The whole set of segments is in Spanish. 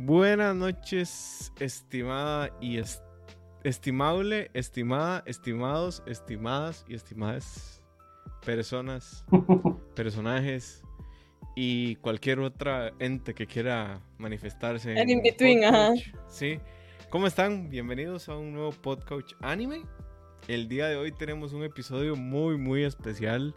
Buenas noches, estimada y estimable, estimada, estimados, estimadas y estimadas personas, personajes y cualquier otra ente que quiera manifestarse. En in between, ajá. Sí. ¿Cómo están? Bienvenidos a un nuevo podcast anime. El día de hoy tenemos un episodio muy, muy especial.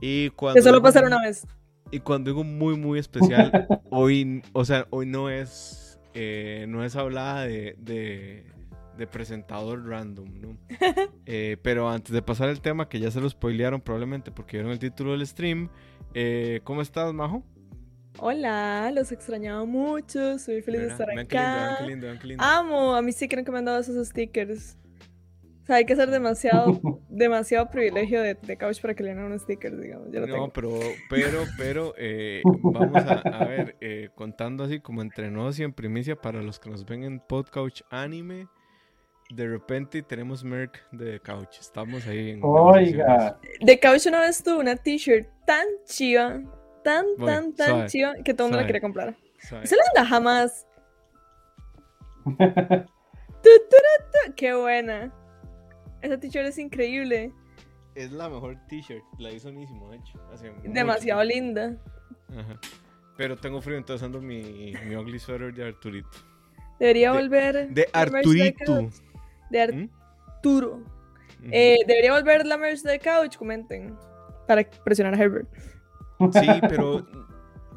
Y cuando que solo pasar una vez. Y cuando digo muy, muy especial, hoy, o sea, hoy no es, eh, no es hablada de, de, presentador random, ¿no? Eh, pero antes de pasar el tema, que ya se lo spoilearon probablemente porque vieron el título del stream, eh, ¿cómo estás, Majo? Hola, los extrañaba mucho, soy feliz de estar acá. Qué lindo, qué lindo, Amo, a mí sí creen que me han dado esos stickers. O sea, hay que ser demasiado, demasiado privilegio de, de, couch para que le den unos stickers, digamos. no, pero, pero, pero, eh, vamos a, ver, eh, contando así como entre nos y en primicia para los que nos ven en Podcouch Anime. De repente tenemos Merc de Couch. Estamos ahí en. Oiga. De Couch una vez tuvo una t-shirt tan chiva, tan, tan, tan chiva que todo el mundo la quería comprar. Se la anda jamás. ¡Qué buena! Esa t-shirt es increíble. Es la mejor t-shirt, la hizo Nísimo, de hecho. Demasiado linda. Ajá. Pero tengo frío, entonces ando mi, mi ugly sweater de Arturito. Debería volver. De Arturito. De ¿Mm? Arturo. Eh, debería volver la merch de Couch, comenten. Para presionar a Herbert. Sí, pero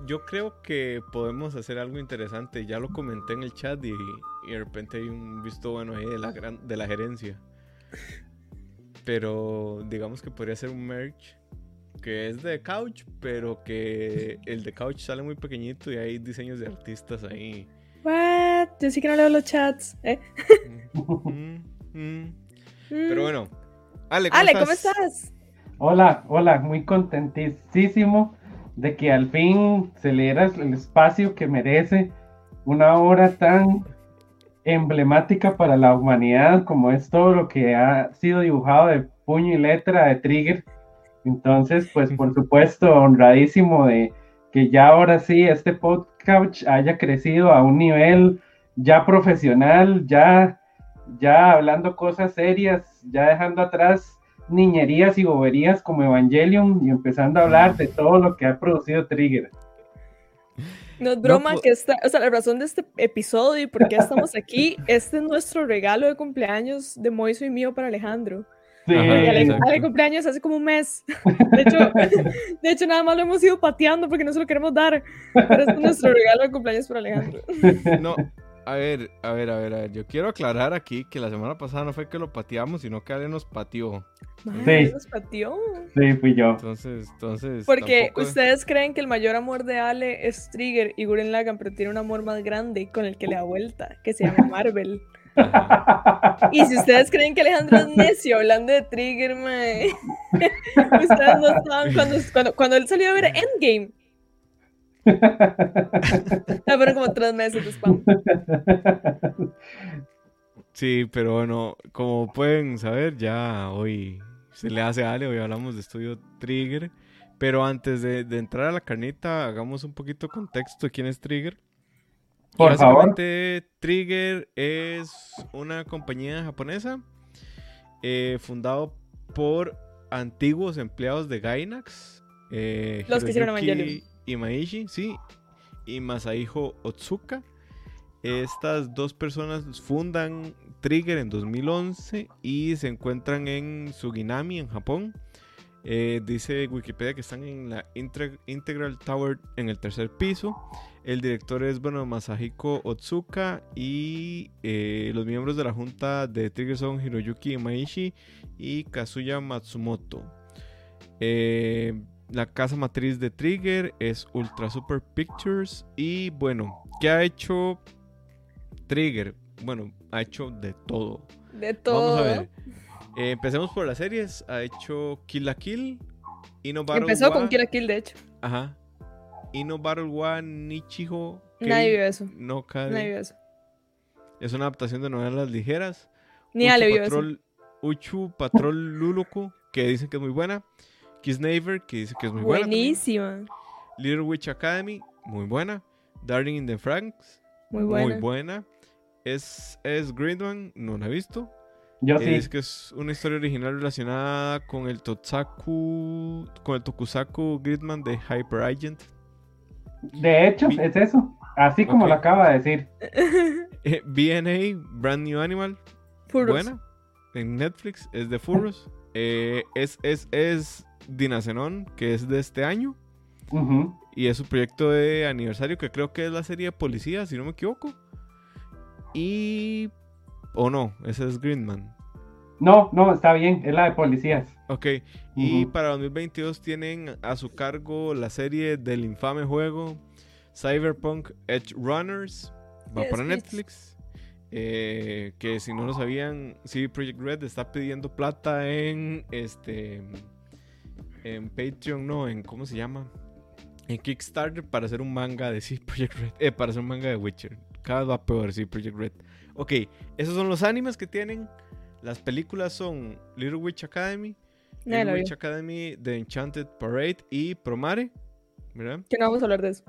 yo creo que podemos hacer algo interesante. Ya lo comenté en el chat y, y de repente hay un visto bueno ahí de la, gran, de la gerencia. Pero digamos que podría ser un merch que es de couch, pero que el de couch sale muy pequeñito y hay diseños de artistas ahí. What? Yo sí que no leo los chats. ¿eh? Mm, mm. Pero bueno, Ale, ¿cómo, Ale estás? ¿cómo estás? Hola, hola, muy contentísimo de que al fin se le diera el espacio que merece una hora tan emblemática para la humanidad, como es todo lo que ha sido dibujado de puño y letra de Trigger. Entonces, pues por supuesto, honradísimo de que ya ahora sí este podcast haya crecido a un nivel ya profesional, ya, ya hablando cosas serias, ya dejando atrás niñerías y boberías como Evangelion y empezando a hablar de todo lo que ha producido Trigger. No es broma que esta, o sea, la razón de este episodio y por qué estamos aquí, este es nuestro regalo de cumpleaños de Moiso y mío para Alejandro. Sí, Ale, cumpleaños hace como un mes. De hecho, de hecho, nada más lo hemos ido pateando porque no se lo queremos dar. Pero este es nuestro regalo de cumpleaños para Alejandro. No, a ver, a ver, a ver, a ver. Yo quiero aclarar aquí que la semana pasada no fue que lo pateamos, sino que Ale nos pateó. sí. nos pateó. Sí, fui yo. Entonces, entonces. Porque ustedes creen que el mayor amor de Ale es Trigger y Guren Lagan, pero tiene un amor más grande con el que le da vuelta, que se llama Marvel. Y si ustedes creen que Alejandro es necio hablando de Trigger, mae, ustedes no saben cuando, cuando, cuando él salió a ver Endgame fueron como tres meses de spam. Sí, pero bueno, como pueden saber, ya hoy se le hace a Ale, hoy hablamos de estudio Trigger. Pero antes de, entrar a la carnita, hagamos un poquito de contexto de quién es Trigger. Por básicamente, Trigger es una compañía japonesa eh, fundado por antiguos empleados de Gainax. Eh, Los que hicieron Evangelion. Imaishi, sí, y Masahiko Otsuka. Estas dos personas fundan Trigger en 2011 y se encuentran en Suginami, en Japón. Eh, dice Wikipedia que están en la Integral Tower en el tercer piso. El director es bueno, Masahiko Otsuka y eh, los miembros de la junta de Trigger son Hiroyuki Imaishi y Kazuya Matsumoto. Eh, la casa matriz de Trigger es Ultra Super Pictures. Y bueno, ¿qué ha hecho Trigger? Bueno, ha hecho de todo. De todo. Vamos a ver. Eh, empecemos por las series. Ha hecho Kill la Kill. Ino Empezó con Kill la Kill, de hecho. Ajá. Ino Battle One Nichiho. Nadie vio eso. No Kade. Nadie vio eso. Es una adaptación de novelas ligeras. Ni Ale vio eso. Uchu Patrol Luluku, que dicen que es muy buena. Kiss Neighbor, que dice que es muy buena. Buenísima. Little Witch Academy, muy buena. Darling in the Franks, Muy buena. Muy buena. Es, es Gridman, no la he visto. Yo sí. Es que es una historia original relacionada con el Totsaku, con el Tokusaku Gridman de Hyper Agent. De hecho, es eso. Así como lo acaba de decir. Eh, BNA, Brand New Animal, Furros. buena. En Netflix, es de Furros. Eh, es, es, es que es de este año. Y es su proyecto de aniversario, que creo que es la serie de policía, si no me equivoco. Y. O no, ese es Greenman. No, no, está bien. Es la de policías. Ok, y para 2022 tienen a su cargo la serie del infame juego Cyberpunk Edge Runners. Va Yes, para. Netflix. Eh, que si no lo sabían, CD Projekt Red está pidiendo plata en este en Patreon, no, en ¿cómo se llama? En Kickstarter para hacer un manga de CD Projekt Red, eh, para hacer un manga de Witcher. Cada vez va peor CD Projekt Red. Ok, esos son los animes que tienen. Las películas son Little Witch Academy, Little. Witch Academy, The Enchanted Parade y Promare, ¿verdad? Que no vamos a hablar de eso.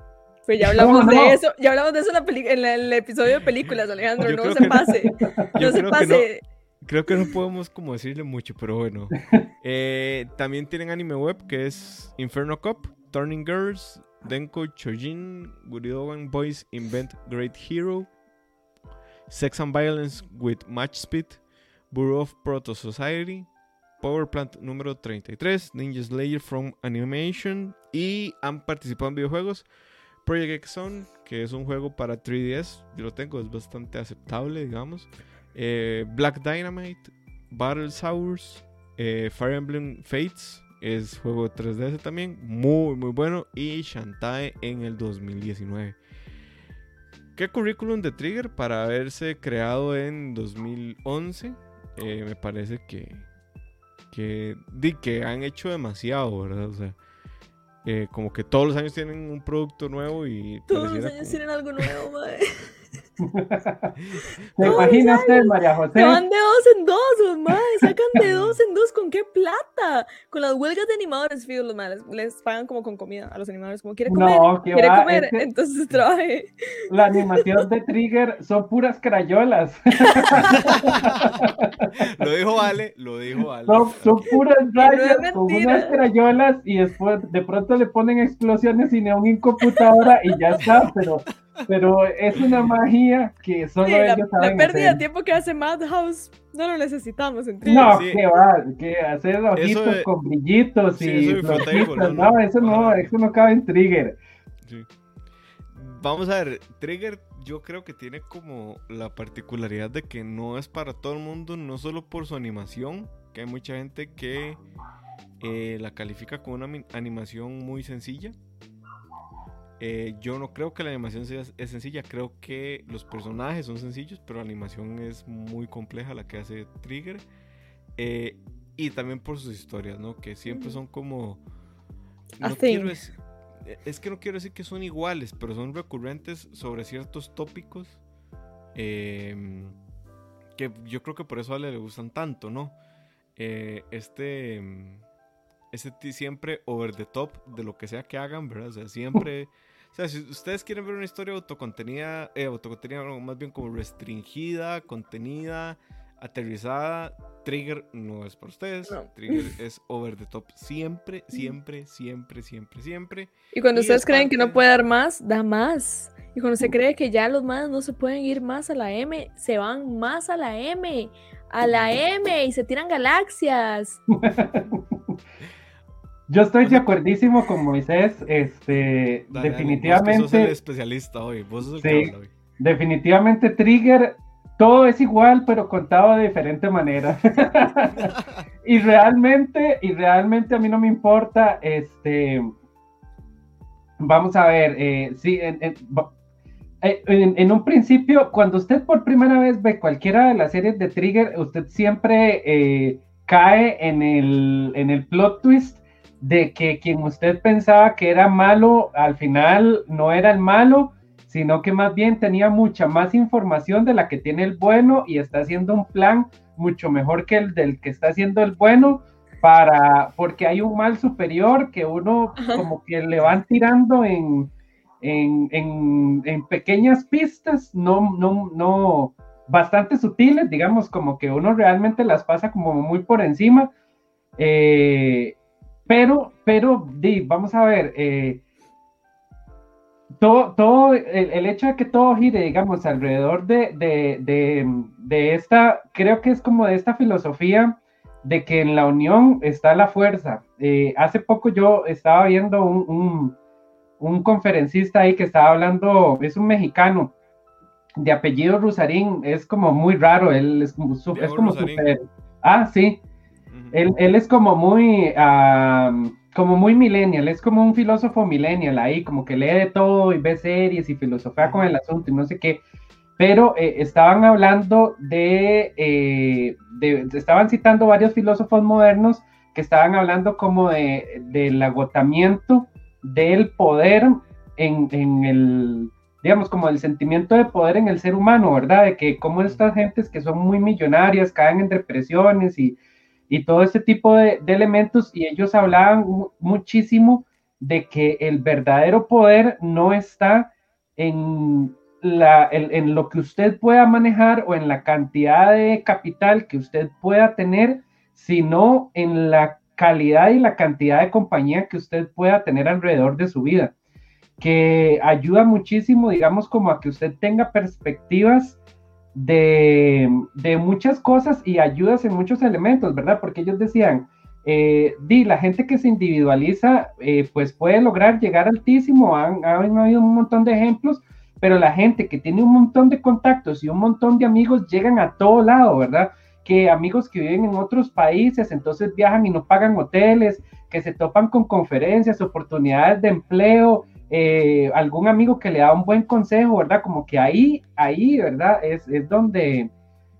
Pero ya hablamos No, no. de eso, ya hablamos de eso en, la peli- en la- el episodio de películas, Alejandro. Yo no se pase. No se creo que pase. Creo que no podemos como decirle mucho, pero bueno. Eh, también tienen anime web que es Inferno Cop, Turning Girls, Denko Chojin, Guridogan Boys Invent Great Hero, Sex and Violence with Match Speed, Bureau of Proto Society, Power Plant número 33, Ninja Slayer from Animation y han participado en videojuegos. Project X Zone, que es un juego para 3DS, yo lo tengo, es bastante aceptable, digamos. Eh, Black Dynamite, Battle Sours, eh, Fire Emblem Fates, es juego de 3DS también, muy muy bueno, y Shantae en el 2019. ¿Qué currículum de Trigger para haberse creado en 2011? Eh, me parece que, que, di que han hecho demasiado, ¿verdad? O sea, eh, como que todos los años tienen un producto nuevo y Todos los años como- tienen algo nuevo, mae. ¿Se imagina usted, María José? Van de dos en dos, los mae. Sacan de dos en dos. ¿Con qué plata? Con las huelgas de animadores, fijo, los mae. Les, pagan como con comida a los animadores. Como quiere comer. No, que quiere va, comer. Entonces trabaje. La animación de Trigger son puras crayolas. Lo dijo Ale, lo dijo Ale. Son, son puras rayas con unas crayolas y después de pronto le ponen explosiones y neón en computadora y ya está, pero, pero es una magia que solo Sí, la, ellos la saben pérdida de tiempo que hace Madhouse no lo necesitamos en Trigger. No, Sí. que va, que hacer ojitos de- con brillitos Sí, y eso no, no, eso no, eso no cabe en Trigger. Sí. Vamos a ver, Trigger yo creo que tiene como la particularidad de que no es para todo el mundo, no solo por su animación, que hay mucha gente que eh, la califica como una animación muy sencilla. Eh, yo no creo que la animación sea es sencilla, creo que los personajes son sencillos, pero la animación es muy compleja la que hace Trigger. Eh, y también por sus historias, ¿no? Que siempre son como... No quiero eh, es que no quiero decir que son iguales, pero son recurrentes sobre ciertos tópicos em, que yo creo que por eso a Ale le gustan tanto, ¿no? Este, em, este siempre over the top de lo que sea que hagan, ¿verdad? O sea, siempre... O sea, si ustedes quieren ver una historia autocontenida, eh, autocontenida, no, más bien como restringida, contenida, aterrizada, Trigger no es para ustedes. No. Trigger es over the top siempre, siempre, siempre, siempre, siempre. Y cuando Y ustedes es creen que no parte- puede dar más, da más. Y cuando se cree que ya los más no se pueden ir más a la M, se van más a la M. A la M y se tiran galaxias. Yo estoy de acuerdísimo con Moisés, este, Dale, definitivamente. vos que sos el especialista hoy. Vos sos el que Sí. habla hoy. Definitivamente Trigger, todo es igual, pero contado de diferente manera. y realmente, y realmente a mí no me importa, este, vamos a ver, eh, sí, en, en- va- eh, en- en un principio, cuando usted por primera vez ve cualquiera de las series de Trigger, usted siempre eh, cae en el, en el plot twist de que quien usted pensaba que era malo, al final no era el malo, sino que más bien tenía mucha más información de la que tiene el bueno y está haciendo un plan mucho mejor que el del que está haciendo el bueno para porque hay un mal superior que uno Ajá. como que le van tirando en en, en, pequeñas pistas, no, no, no, bastante sutiles, digamos, como que uno realmente las pasa como muy por encima. Eh, pero, pero, di, vamos a ver, eh, todo, todo el, hecho de que todo gire, digamos, alrededor de, de, de, esta, creo que es como de esta filosofía de que en la unión está la fuerza. Eh, hace poco yo estaba viendo un, un, conferencista ahí que estaba hablando, es un mexicano de apellido Rusarín, es como muy raro, él es, es como super... Ah, sí, él, él, es como muy... como muy millennial, es como un filósofo millennial ahí, como que lee de todo y ve series y filosofía con el asunto y no sé qué. Pero eh, estaban hablando eh, de, estaban citando varios filósofos modernos que estaban hablando como de, del agotamiento del poder en, en, el, digamos, como el sentimiento de poder en el ser humano, ¿verdad? De que como estas gentes que son muy millonarias caen en depresiones y, y todo ese tipo de, elementos y ellos hablaban muchísimo de que el verdadero poder no está en en, lo que usted pueda manejar o en la cantidad de capital que usted pueda tener, sino en la calidad y la cantidad de compañía que usted pueda tener alrededor de su vida, que ayuda muchísimo, digamos, como a que usted tenga perspectivas de, muchas cosas y ayudas en muchos elementos, ¿verdad? Porque ellos decían, eh, di, la gente que se individualiza, eh, pues puede lograr llegar altísimo, han, han habido un montón de ejemplos, pero la gente que tiene un montón de contactos y un montón de amigos llegan a todo lado, ¿verdad? Que amigos que viven en otros países, entonces viajan y no pagan hoteles, que se topan con conferencias, oportunidades de empleo, eh, algún amigo que le da un buen consejo, ¿verdad? Como que ahí, ahí, ¿verdad? Es, es donde,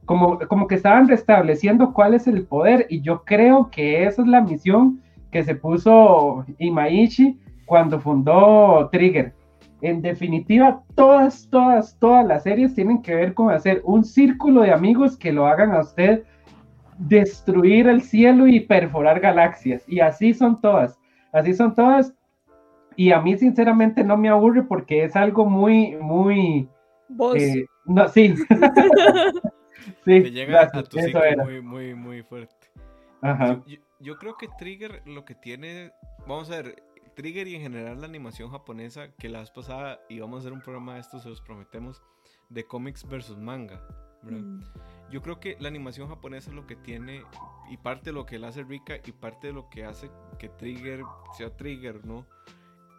como, como que estaban restableciendo cuál es el poder y yo creo que esa es la misión que se puso Imaishi cuando fundó Trigger en definitiva, todas, todas, todas las series tienen que ver con hacer un círculo de amigos que lo hagan a usted destruir el cielo y perforar galaxias. Y así son todas, así son todas. Y a mí sinceramente no me aburre porque es algo muy, muy... ¿Vos? Eh, no, sí. sí, Te llega a tu muy, muy, muy fuerte. Ajá. yo creo que Trigger lo que tiene, vamos a ver, Trigger y en general la animación japonesa, que la vez pasada íbamos a hacer un programa de esto, se los prometemos, de cómics versus manga. Mm. Yo creo que la animación japonesa es lo que tiene, y parte de lo que la hace rica, y parte de lo que hace que Trigger sea Trigger, ¿no?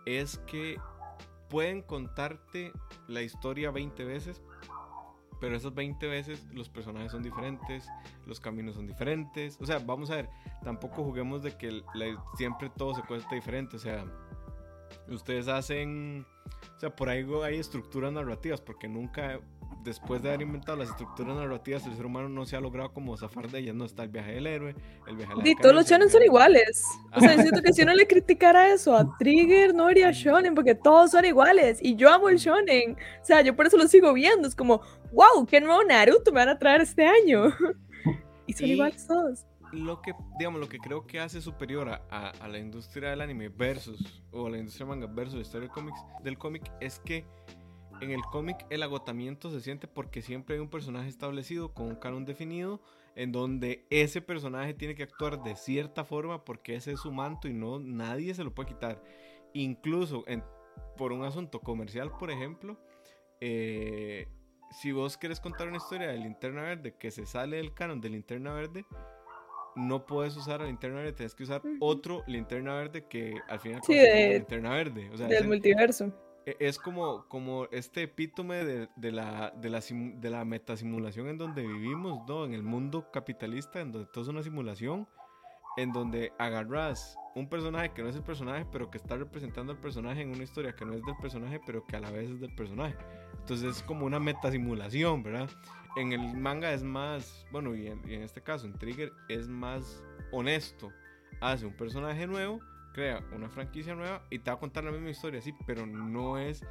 Es que pueden contarte la historia 20 veces, pero esas 20 veces los personajes son diferentes, los caminos son diferentes. O sea, vamos a ver, tampoco juguemos de que siempre todo se cuesta diferente. O sea, ustedes hacen, o sea, por ahí hay estructuras narrativas, porque nunca después de haber inventado las estructuras narrativas, el ser humano no se ha logrado como zafar de ellas. No está el viaje del héroe, el viaje de la Y todos los shonen son iguales. O sea, siento que si uno le criticara eso a Trigger, no haría shonen, porque todos son iguales. Y yo amo el shonen. O sea, yo por eso lo sigo viendo. Es como, wow, qué nuevo Naruto me van a traer este año. y son iguales todos. Lo que, digamos, lo que creo que hace superior a, a, la industria del anime versus, o a la industria manga versus la historia del cómic es que en el cómic el agotamiento se siente porque siempre hay un personaje establecido con un canon definido en donde ese personaje tiene que actuar de cierta forma porque ese es su manto y no nadie se lo puede quitar. Incluso por un asunto comercial, por ejemplo, eh, si vos querés contar una historia de linterna verde que se sale del canon de linterna verde, no puedes usar la linterna verde, tienes que usar otro linterna verde que al final sí, de, linterna verde. O sea, del multiverso. E, es como, como este epítome de, de, la, de, la, de la metasimulación en donde vivimos, ¿no? En el mundo capitalista, en donde todo es una simulación, en donde agarras un personaje que no es el personaje, pero que está representando al personaje en una historia que no es del personaje, pero que a la vez es del personaje. Entonces es como una metasimulación, ¿verdad? En el manga es más, bueno, y en, y en este caso, en Trigger, es más honesto. Hace un personaje nuevo crea una franquicia nueva y te va a contar la misma historia, sí, pero no es.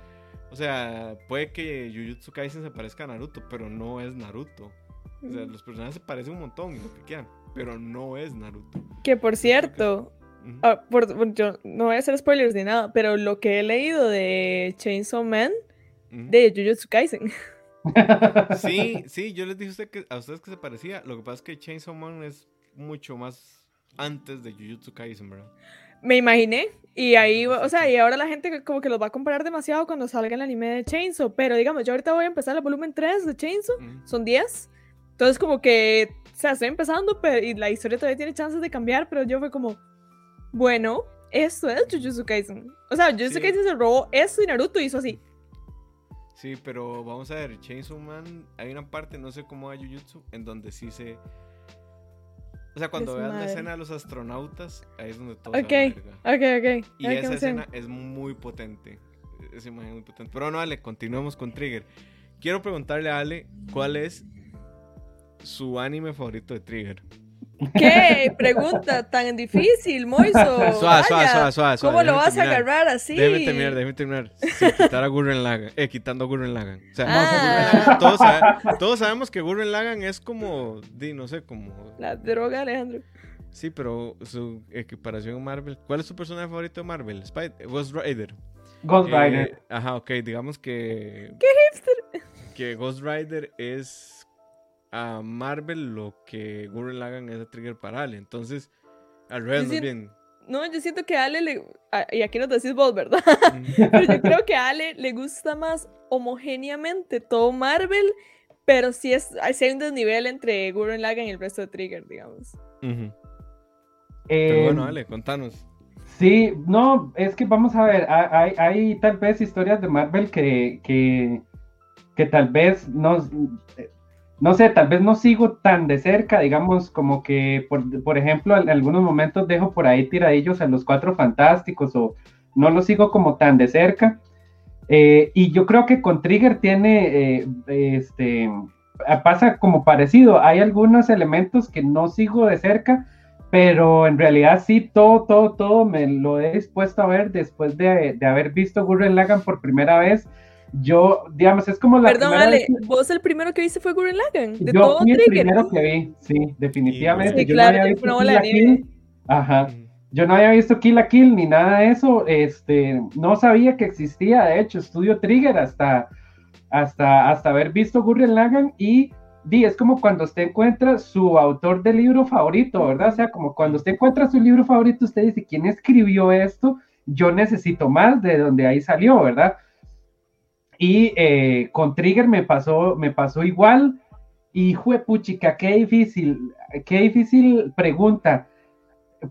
O sea, puede que Jujutsu Kaisen se parezca a Naruto, pero no es Naruto. O sea, los personajes se parecen un montón y lo que quieran, pero no es Naruto. Que por cierto, Ah, yo no voy a hacer spoilers ni nada, pero lo que he leído de Chainsaw Man, de Jujutsu Kaisen. Sí, sí, yo les dije a, usted que, a ustedes que se parecía. Lo que pasa es que Chainsaw Man es mucho más antes de Jujutsu Kaisen, ¿verdad? Me imaginé. Y ahí, o sea, y ahora la gente como que los va a comparar demasiado cuando salga el anime de Chainsaw. Pero digamos, yo ahorita voy a empezar el volumen 3 de Chainsaw. Son 10. Entonces como que, o sea, estoy empezando pero, y la historia todavía tiene chances de cambiar, pero yo fue como, bueno, esto es Jujutsu Kaisen. O sea, Jujutsu Kaisen se robó eso y Naruto hizo así. Sí, pero vamos a ver, Chainsaw Man, hay una parte, no sé cómo va Jujutsu, en donde sí se... O sea, cuando veas la escena de los astronautas, ahí es donde todo okay. se Ok, ok, Y esa escena es muy potente. Esa imagen es muy potente. Pero no, Ale, continuemos con Trigger. Quiero preguntarle a Ale cuál es su anime favorito de Trigger. ¿Qué? Pregunta tan difícil, Moiso. Suave, suave, suave, ¿Cómo lo vas a agarrar así? Déjame terminar, déjame terminar. Quitar a Gurren Lagan. Eh, quitando a Gurren Lagan. O sea, ah. todos, todos, sabemos que Gurren Lagan es como, di, no sé, como... La droga, Alejandro. Sí, pero su equiparación en Marvel. ¿Cuál es tu personaje favorito de Marvel? Ghost Rider. Ghost eh, Rider. Ajá, ok, digamos que... ¿Qué hipster? Que Ghost Rider es a Marvel lo que Gurren Lagan es a Trigger para Ale. Entonces, al revés, más bien. No, yo siento que a Ale le. Y aquí nos decís vos, ¿verdad? pero yo creo que a Ale le gusta más homogéneamente todo Marvel, pero sí, es, sí hay un desnivel entre Gurren Lagan y el resto de Trigger, digamos. pero bueno, Ale, contanos. Sí, no, es que vamos a ver, hay, hay tal vez historias de Marvel que, que, que tal vez nos no sé, tal vez no sigo tan de cerca, digamos, como que, por, ejemplo, en algunos momentos dejo por ahí tiradillos a los cuatro fantásticos o no lo sigo como tan de cerca. Eh, y yo creo que con Trigger tiene, eh, este, pasa como parecido. Hay algunos elementos que no sigo de cerca, pero en realidad sí, todo, todo, todo me lo he dispuesto a ver después de, de haber visto Gurren Lagan por primera vez yo, digamos, es como la. Perdón, Ale, vos el primero que viste fue Gurren Lagann. De yo todo fui el primero que vi, sí, definitivamente. yo no había visto Kill Kill. Ajá. Yo no había visto Kill la Kill ni nada de eso. Este, no sabía que existía, de hecho, Estudio Trigger hasta, hasta, hasta haber visto Gurren Lagann y di, es como cuando usted encuentra su autor de libro favorito, ¿verdad? O sea, como cuando usted encuentra su libro favorito, usted dice, ¿quién escribió esto? Yo necesito más de donde ahí salió, ¿verdad? Y eh, con Trigger me pasó, me pasó igual. Y puchica, qué difícil, qué difícil pregunta.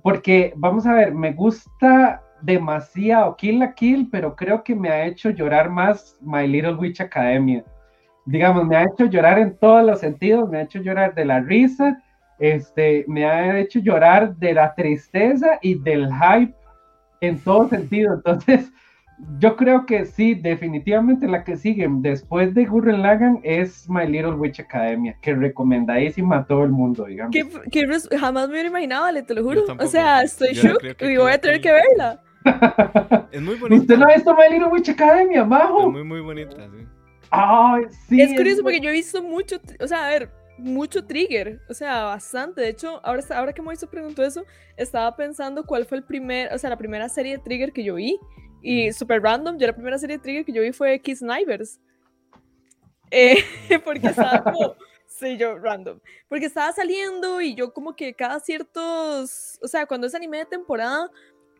Porque, vamos a ver, me gusta demasiado Kill la Kill, pero creo que me ha hecho llorar más My Little Witch Academia. Digamos, me ha hecho llorar en todos los sentidos, me ha hecho llorar de la risa, este, me ha hecho llorar de la tristeza y del hype en todo sentido. Entonces, yo creo que sí, definitivamente la que sigue después de Gurren Lagan es My Little Witch Academia, que recomendadísima a todo el mundo, digamos. Que, jamás me hubiera imaginado, Ale, te lo juro. O sea, estoy shook y voy a tener que verla. es muy bonita. ¿Usted no ha visto My Little Witch Academia, majo? Es muy, muy bonita, sí. Ay, sí. Es curioso porque yo he visto mucho, o sea, a ver, mucho trigger, o sea, bastante. De hecho, ahora, ahora que Moiso preguntó eso, estaba pensando cuál fue el primer, o sea, la primera serie de trigger que yo vi. Y super random, yo la primera serie de Trigger que yo vi fue Kiss Snipers. Eh, porque estaba como, sí, yo random. Porque estaba saliendo y yo como que cada ciertos, o sea, cuando es anime de temporada,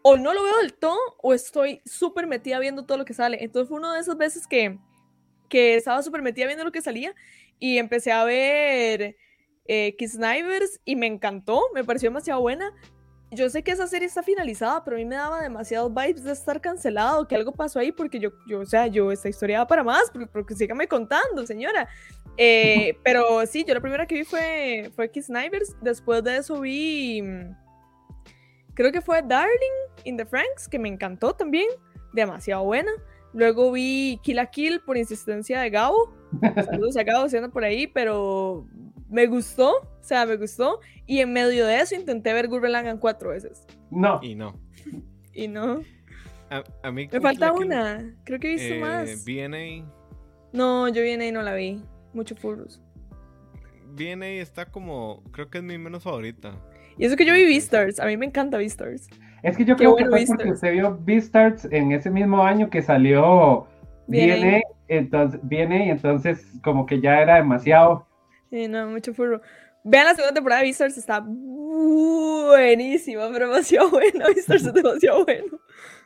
o no lo veo del todo, o estoy súper metida viendo todo lo que sale. Entonces fue una de esas veces que, que estaba súper metida viendo lo que salía y empecé a ver eh, Kiss Snipers y me encantó, me pareció demasiado buena, yo sé que esa serie está finalizada, pero a mí me daba demasiados vibes de estar cancelado, que algo pasó ahí, porque yo, yo o sea, yo, esta historia va para más, porque, porque sígame contando, señora. Eh, pero sí, yo la primera que vi fue, fue Kiss Snipers, después de eso vi, creo que fue Darling in the Franks, que me encantó también, demasiado buena. Luego vi Kill a Kill por insistencia de Gabo. Saludos a Gabo, si por ahí, pero me gustó, o sea, me gustó. Y en medio de eso intenté ver Gurren Lagann cuatro veces. No. Y no. y no. A, mí me falta una. Creo que he visto eh, más. BNA. No, yo BNA no la vi. Mucho furros. BNA está como. Creo que es mi menos favorita. Y eso que yo vi Beastars. A mí me encanta Beastars. Es que yo creo que fue porque usted vio Beastars en ese mismo año que salió viene, entonces viene y entonces como que ya era demasiado. Sí, no, mucho furro. Vean la segunda temporada de Beastars, está buenísima, pero demasiado buena. Beastars es demasiado bueno.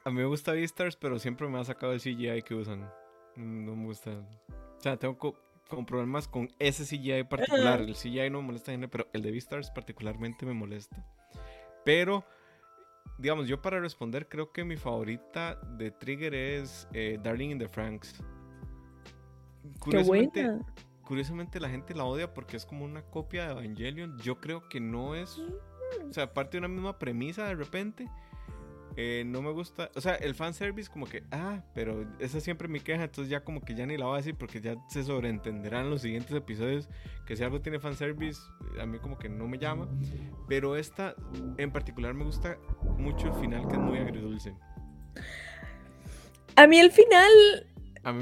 A mí me gusta Beastars, pero siempre me ha sacado el CGI que usan. No me gusta. O sea, tengo como problemas con ese CGI particular. El CGI no me molesta, pero el de Beastars particularmente me molesta. Pero, digamos, yo para responder, creo que mi favorita de Trigger es eh, Darling in the Franks. Qué buena. Curiosamente la gente la odia porque es como una copia de Evangelion. Yo creo que no es. O sea, parte de una misma premisa de repente. Eh, no me gusta, o sea, el fanservice como que, ah, pero esa es siempre mi queja, entonces ya como que ya ni la voy a decir porque ya se sobreentenderán los siguientes episodios que si algo tiene fanservice, a mí como que no me llama, pero esta en particular me gusta mucho el final que es muy agridulce. A mí el final,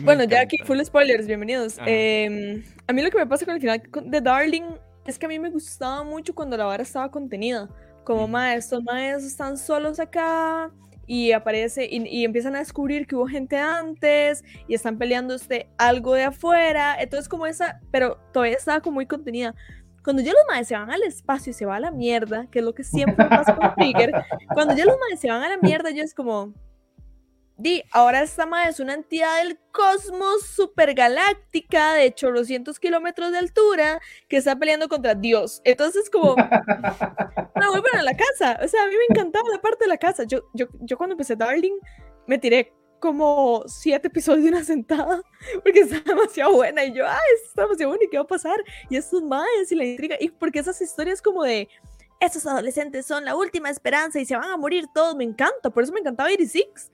bueno, ya aquí full spoilers, bienvenidos. Em, a mí lo que me pasa con el final de Darling es que a mí me gustaba mucho cuando la vara estaba contenida. Como, maestros, maestros están solos acá y aparece y, empiezan a descubrir que hubo gente antes y están peleando este algo de afuera, entonces como esa, pero todavía estaba como muy contenida. Cuando ya los maestros se van al espacio y se va a la mierda, que es lo que siempre pasa con Trigger, cuando ya los maestros se van a la mierda, yo es como, Di, ahora esta madre es una entidad del cosmos supergaláctica de chorrocientos kilómetros de altura que está peleando contra Dios. Entonces, como, no, vuelven a la casa. O sea, a mí me encantaba la parte de la casa. Yo, yo, yo cuando empecé Darling, me tiré como siete episodios de una sentada porque está demasiado buena. Y yo, ah, esto está demasiado bueno, ¿y qué va a pasar? Y estos madres y la intriga. Y porque esas historias como de estos adolescentes son la última esperanza y se van a morir todos, me encanta. Por eso me encantaba 86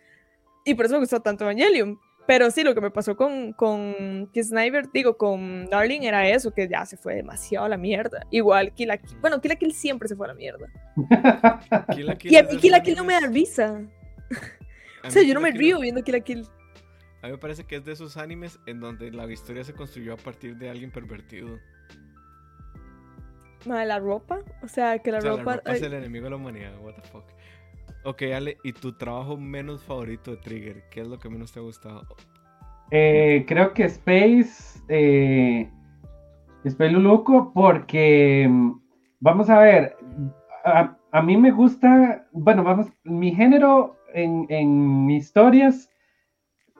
y por eso me gustó tanto Evangelion. Pero sí, lo que me pasó con, con Sniper, digo, con Darling era eso, que ya se fue demasiado a la mierda. Igual Kill la Kill. Bueno, Kill la Kill siempre se fue a la mierda. y a mí Kill la Kill no me da risa. o sea, yo no me río viendo Kill la Kill. A mí me parece que es de esos animes en donde la historia se construyó a partir de alguien pervertido. ¿De la ropa? O sea, que la ropa... La ropa es el enemigo de la humanidad, what the fuck. Ok, Ale, ¿y tu trabajo menos favorito de Trigger? ¿Qué es lo que menos te ha gustado? Eh, creo que Space. Eh, Space Luluco, porque. Mm, vamos a ver. A, mí me gusta. Bueno, vamos. Mi género en, en historias.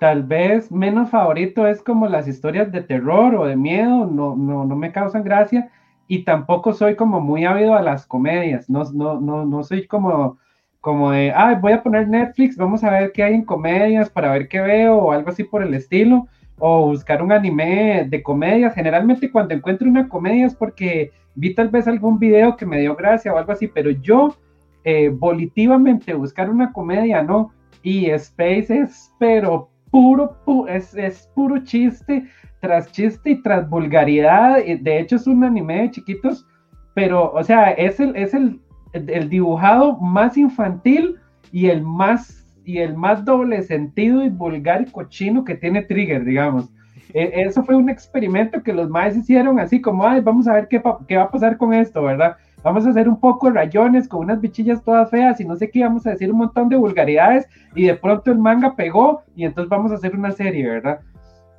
Tal vez menos favorito es como las historias de terror o de miedo. No, no, no me causan gracia. Y tampoco soy como muy ávido a las comedias. No, no, no, no soy como como de, ah, voy a poner Netflix, vamos a ver qué hay en comedias para ver qué veo o algo así por el estilo, o buscar un anime de comedias. Generalmente cuando encuentro una comedia es porque vi tal vez algún video que me dio gracia o algo así, pero yo eh, volitivamente buscar una comedia, ¿no? Y Space es, pero puro, es, es puro chiste tras chiste y tras vulgaridad. De hecho es un anime de chiquitos, pero, o sea, es el, es el el dibujado más infantil y el más, y el más doble sentido y vulgar y cochino que tiene Trigger, digamos. E, eso fue un experimento que los maes hicieron así como, Ay, vamos a ver qué, qué va a pasar con esto, ¿verdad? Vamos a hacer un poco de rayones con unas bichillas todas feas y no sé qué, vamos a decir un montón de vulgaridades y de pronto el manga pegó y entonces vamos a hacer una serie, ¿verdad?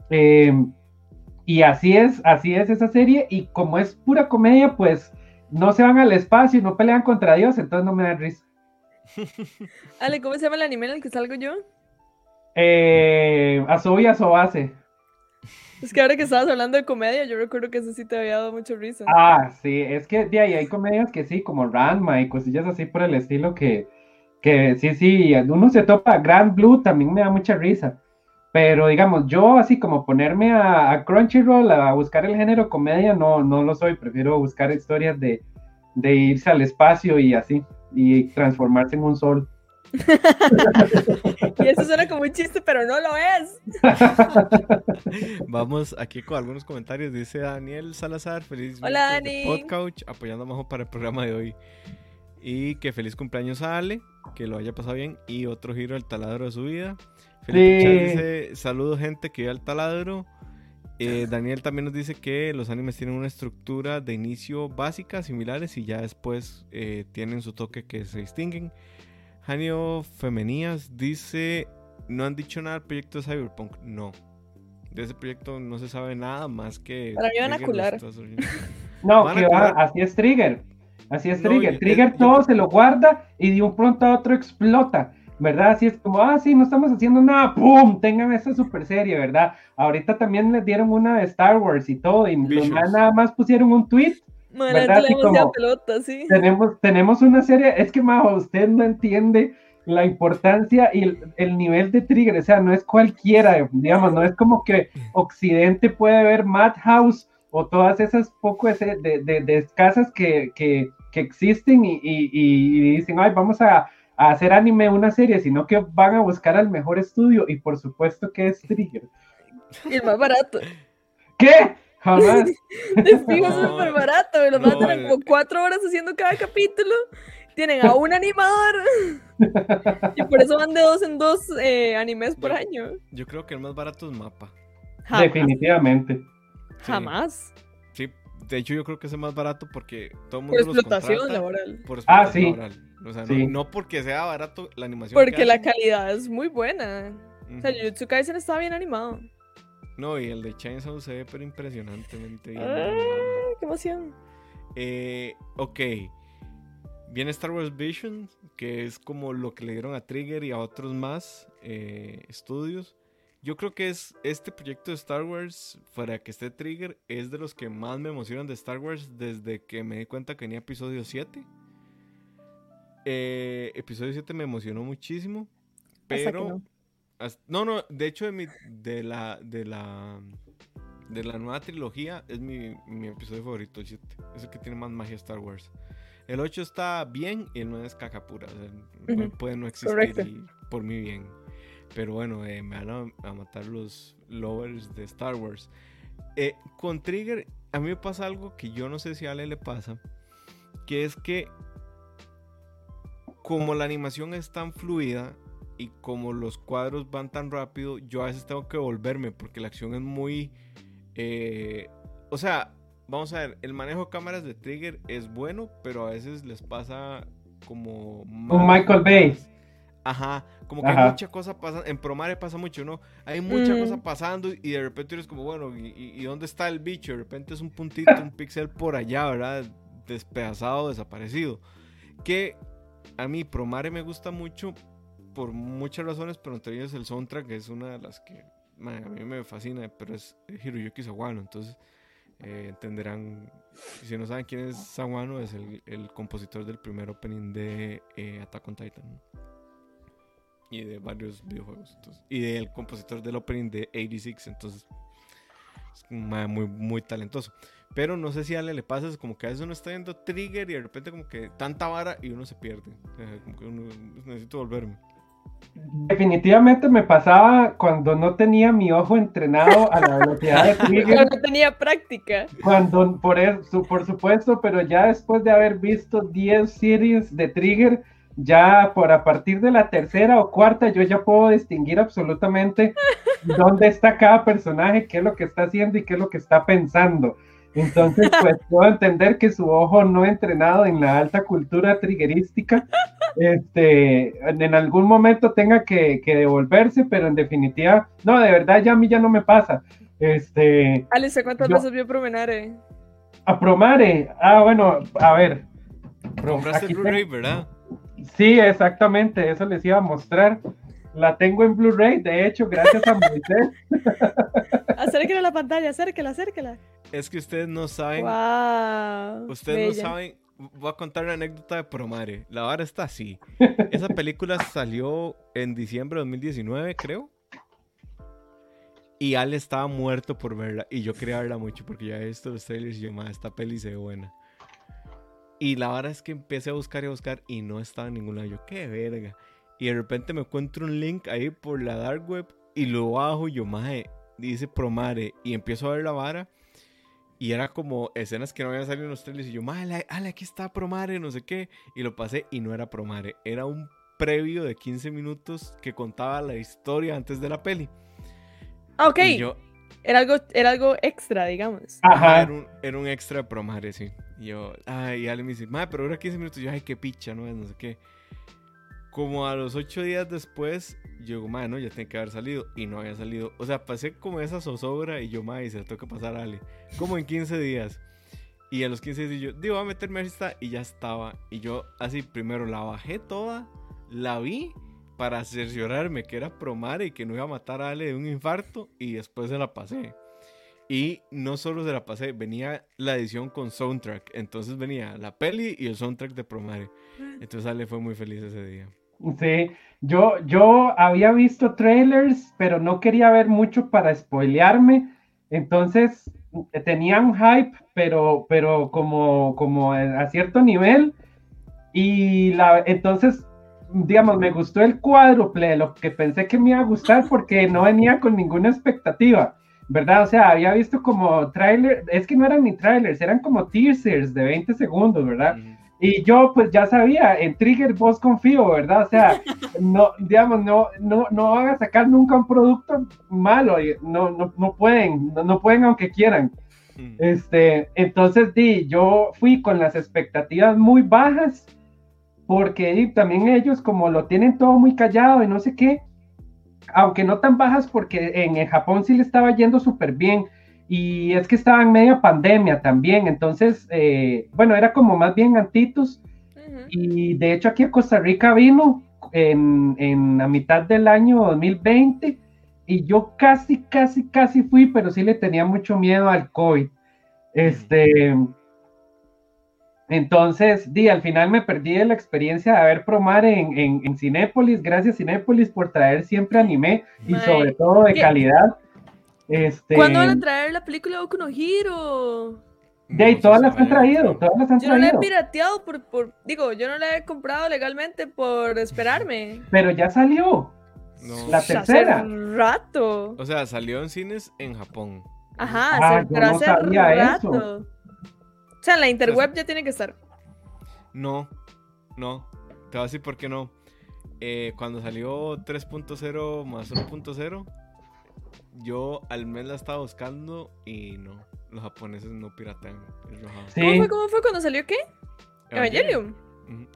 Em, y así es, así es esa serie y como es pura comedia, pues no se van al espacio y no pelean contra Dios, entonces no me da risa. Ale, ¿cómo se llama el anime en el que salgo yo? Eh, Asobi Asobase. Es que ahora que estabas hablando de comedia, yo recuerdo que eso sí te había dado mucha risa. Ah, sí, es que de ahí hay comedias que sí, como Ranma y cosillas así por el estilo que, que sí, sí, uno se topa. Grand Blue también me da mucha risa. Pero digamos, yo así como ponerme a, Crunchyroll a buscar el género comedia, no, no lo soy. Prefiero buscar historias de, de irse al espacio y así, y transformarse en un sol. y eso suena como un chiste, pero no lo es. Vamos aquí con algunos comentarios. Dice Daniel Salazar, feliz Hola, Dani. Podcouch, apoyando a Majo para el programa de hoy. Y que feliz cumpleaños a Ale, que lo haya pasado bien y otro giro al taladro de su vida. Felipe dice, saludos gente que ve al taladro. Eh, Daniel también nos dice que los animes tienen una estructura de inicio básica, similares, y ya después eh, tienen su toque que se distinguen. Janio Femenías dice, no han dicho nada del proyecto de Cyberpunk. No. De ese proyecto no se sabe nada más que... Para mí van a cular. No, que va, así es Trigger. Así es Trigger. Trigger todo se lo guarda y de un pronto a otro explota. ¿Verdad? Así es como, ah, sí, no estamos haciendo nada, ¡pum! Tengan esta super serie, ¿verdad? Ahorita también les dieron una de Star Wars y todo, y nada más pusieron un tweet. ¿verdad? Como, pelota, sí. Tenemos, tenemos una serie, es que, Majo, usted no entiende la importancia y el, nivel de trigger, o sea, no es cualquiera, digamos, no es como que Occidente puede ver Madhouse o todas esas poco de, de, de, casas que, que, que existen y, y, y, dicen, ay, vamos a, a hacer anime una serie, sino que van a buscar al mejor estudio y por supuesto que es Trigger. Y el más barato. ¿Qué? Jamás. De fijo es súper barato, me lo mandan como cuatro horas haciendo cada capítulo. Tienen a un animador. y por eso van de dos en dos eh, animes por año. Yo creo que el más barato es Mapa. Definitivamente. Jamás. Sí, de hecho yo creo que es el más barato porque todo el mundo por explotación laboral. Por ah, explotación ah, sí. laboral. O sea, no, porque sea barato la animación. Porque la calidad es muy buena. O sea, Jujutsu Kaisen está bien animado. No, y el de Chainsaw se ve pero impresionantemente bien. Ah, ¡Qué emoción! Eh, ok. Viene Star Wars Vision, que es como lo que le dieron a Trigger y a otros más eh, estudios. Yo creo que es este proyecto de Star Wars, fuera que esté Trigger, es de los que más me emocionan de Star Wars desde que me di cuenta que tenía episodio 7. Eh, episodio 7 me emocionó muchísimo. Pero. No. no. de hecho, de, mi, de, la, de, la, de la nueva trilogía es mi, mi episodio favorito, el 7. Es el que tiene más magia Star Wars. El 8 está bien y el 9 es caca pura. Puede no existir por mi bien. Pero bueno, eh, me van a, matar los lovers de Star Wars. Eh, con Trigger, a mí me pasa algo que yo no sé si a Ale le pasa. Que es que como la animación es tan fluida y como los cuadros van tan rápido, yo a veces tengo que volverme porque la acción es muy... Eh, o sea, vamos a ver, el manejo de cámaras de Trigger es bueno, pero a veces les pasa como... Un Michael Bay. Ajá, como que hay mucha cosa pasando, en Promare pasa mucho, ¿no? Hay mucha mm. cosa pasando y de repente eres como, bueno, ¿y, ¿y, dónde está el bicho? De repente es un puntito, un pixel por allá, ¿verdad? Despedazado, desaparecido. Que a mí Promare me gusta mucho por muchas razones, pero entre ellas el soundtrack es una de las que a mí me fascina, pero es Hiroyuki Sawano, entonces eh, entenderán, si no saben quién es Sawano, es el, compositor del primer opening de eh, Attack on Titan y de varios videojuegos, y del compositor del opening de 86, entonces es muy, muy talentoso. Pero no sé si a Ale le pasa, es como que a veces uno está viendo trigger y de repente como que tanta vara y uno se pierde. como que uno necesito volverme. Definitivamente me pasaba cuando no tenía mi ojo entrenado a la velocidad de trigger. Cuando no tenía práctica. Cuando, por, eso, por supuesto, pero ya después de haber visto 10 series de trigger, ya por a partir de la tercera o cuarta yo ya puedo distinguir absolutamente dónde está cada personaje, qué es lo que está haciendo y qué es lo que está pensando. Entonces, pues puedo entender que su ojo no entrenado en la alta cultura triggerística, este, en algún momento tenga que, devolverse, pero en definitiva, no, de verdad ya a mí ya no me pasa. Este, Alice, ¿cuántas veces vio Promare? A Promare, ah, bueno, a ver. Compraste Blu-ray, ¿verdad? Sí, exactamente, eso les iba a mostrar. La tengo en Blu-ray, de hecho, gracias a Moisés. acérquela a la pantalla, acérquela, acérquela. Es que ustedes no saben. ustedes no saben. Voy a contar una anécdota de Promare. La vara está así. Esa película salió en diciembre de 2019, creo. Y Ale estaba muerto por verla. Y yo quería verla mucho porque ya he visto los trailers y yo, esta peli se ve buena. Y la vara es que empecé a buscar y a buscar y no estaba en ningún lado. Yo, qué verga. Y de repente me encuentro un link ahí por la dark web y lo bajo y yo, maje, dice Promare. Y empiezo a ver la vara. Y era como escenas que no habían salido en los trailers. Y yo, maje, aquí está Promare, no sé qué. Y lo pasé y no era Promare. Era un previo de 15 minutos que contaba la historia antes de la peli. Ah, ok. era, algo, era algo extra, digamos. Ajá. Era un, era un extra de Promare, sí. Y yo, ay, y Ale me dice, maje, pero ahora 15 minutos. yo, ay, qué picha, no no sé qué como a los ocho días después, yo digo, madre, no, ya tiene que haber salido. Y no había salido. O sea, pasé como esa zozobra y yo, madre, se le toca pasar a Ale. Como en 15 días. Y a los 15 días yo, digo, voy a meterme a esta y ya estaba. Y yo así primero la bajé toda, la vi para cerciorarme que era Promare y que no iba a matar a Ale de un infarto y después se la pasé. Y no solo se la pasé, venía la edición con soundtrack. Entonces venía la peli y el soundtrack de Promare. Entonces Ale fue muy feliz ese día. Sí, yo, yo había visto trailers, pero no quería ver mucho para spoilearme. Entonces tenía un hype, pero, pero como, como a cierto nivel. Y la, entonces, digamos, me gustó el cuádruple, lo que pensé que me iba a gustar porque no venía con ninguna expectativa. ¿Verdad? O sea, había visto como trailer, es que no eran ni trailers, eran como teasers de 20 segundos, ¿verdad? Y yo pues ya sabía, en Trigger vos confío, ¿verdad? O sea, no, digamos, no, no, no van a sacar nunca un producto malo, no, no, no pueden, no, pueden aunque quieran. Este, entonces, di, yo fui con las expectativas muy bajas, porque también ellos como lo tienen todo muy callado y no sé qué, aunque no tan bajas porque en, Japón sí le estaba yendo súper bien. Y es que estaba en media pandemia también, entonces, eh, bueno, era como más bien antitos. Y de hecho aquí a Costa Rica vino en, en a mitad del año 2020 y yo casi, casi, casi fui, pero sí le tenía mucho miedo al COVID. Este, entonces, di, al final me perdí la experiencia de ver Promar en, en, Cinépolis. Gracias, Cinépolis, por traer siempre anime y sobre todo de calidad. Este... ¿Cuándo van a traer la película Boku no Hero? De ahí, todas las han traído, todas las han yo no la he pirateado por, por, digo, yo no la he comprado legalmente por esperarme. Pero ya salió. No. La tercera. Hace rato. O sea, salió en cines en Japón. Ajá, ah, pero hace rato. Eso. O sea, en la interweb ya tiene que estar. No, no. Te voy a decir por qué no. Eh, cuando salió 3.0 más 1.0, yo al mes la estaba buscando y no. Los japoneses no piratean ¿Cómo, fue, ¿Cómo fue cuando salió qué? Evangelium.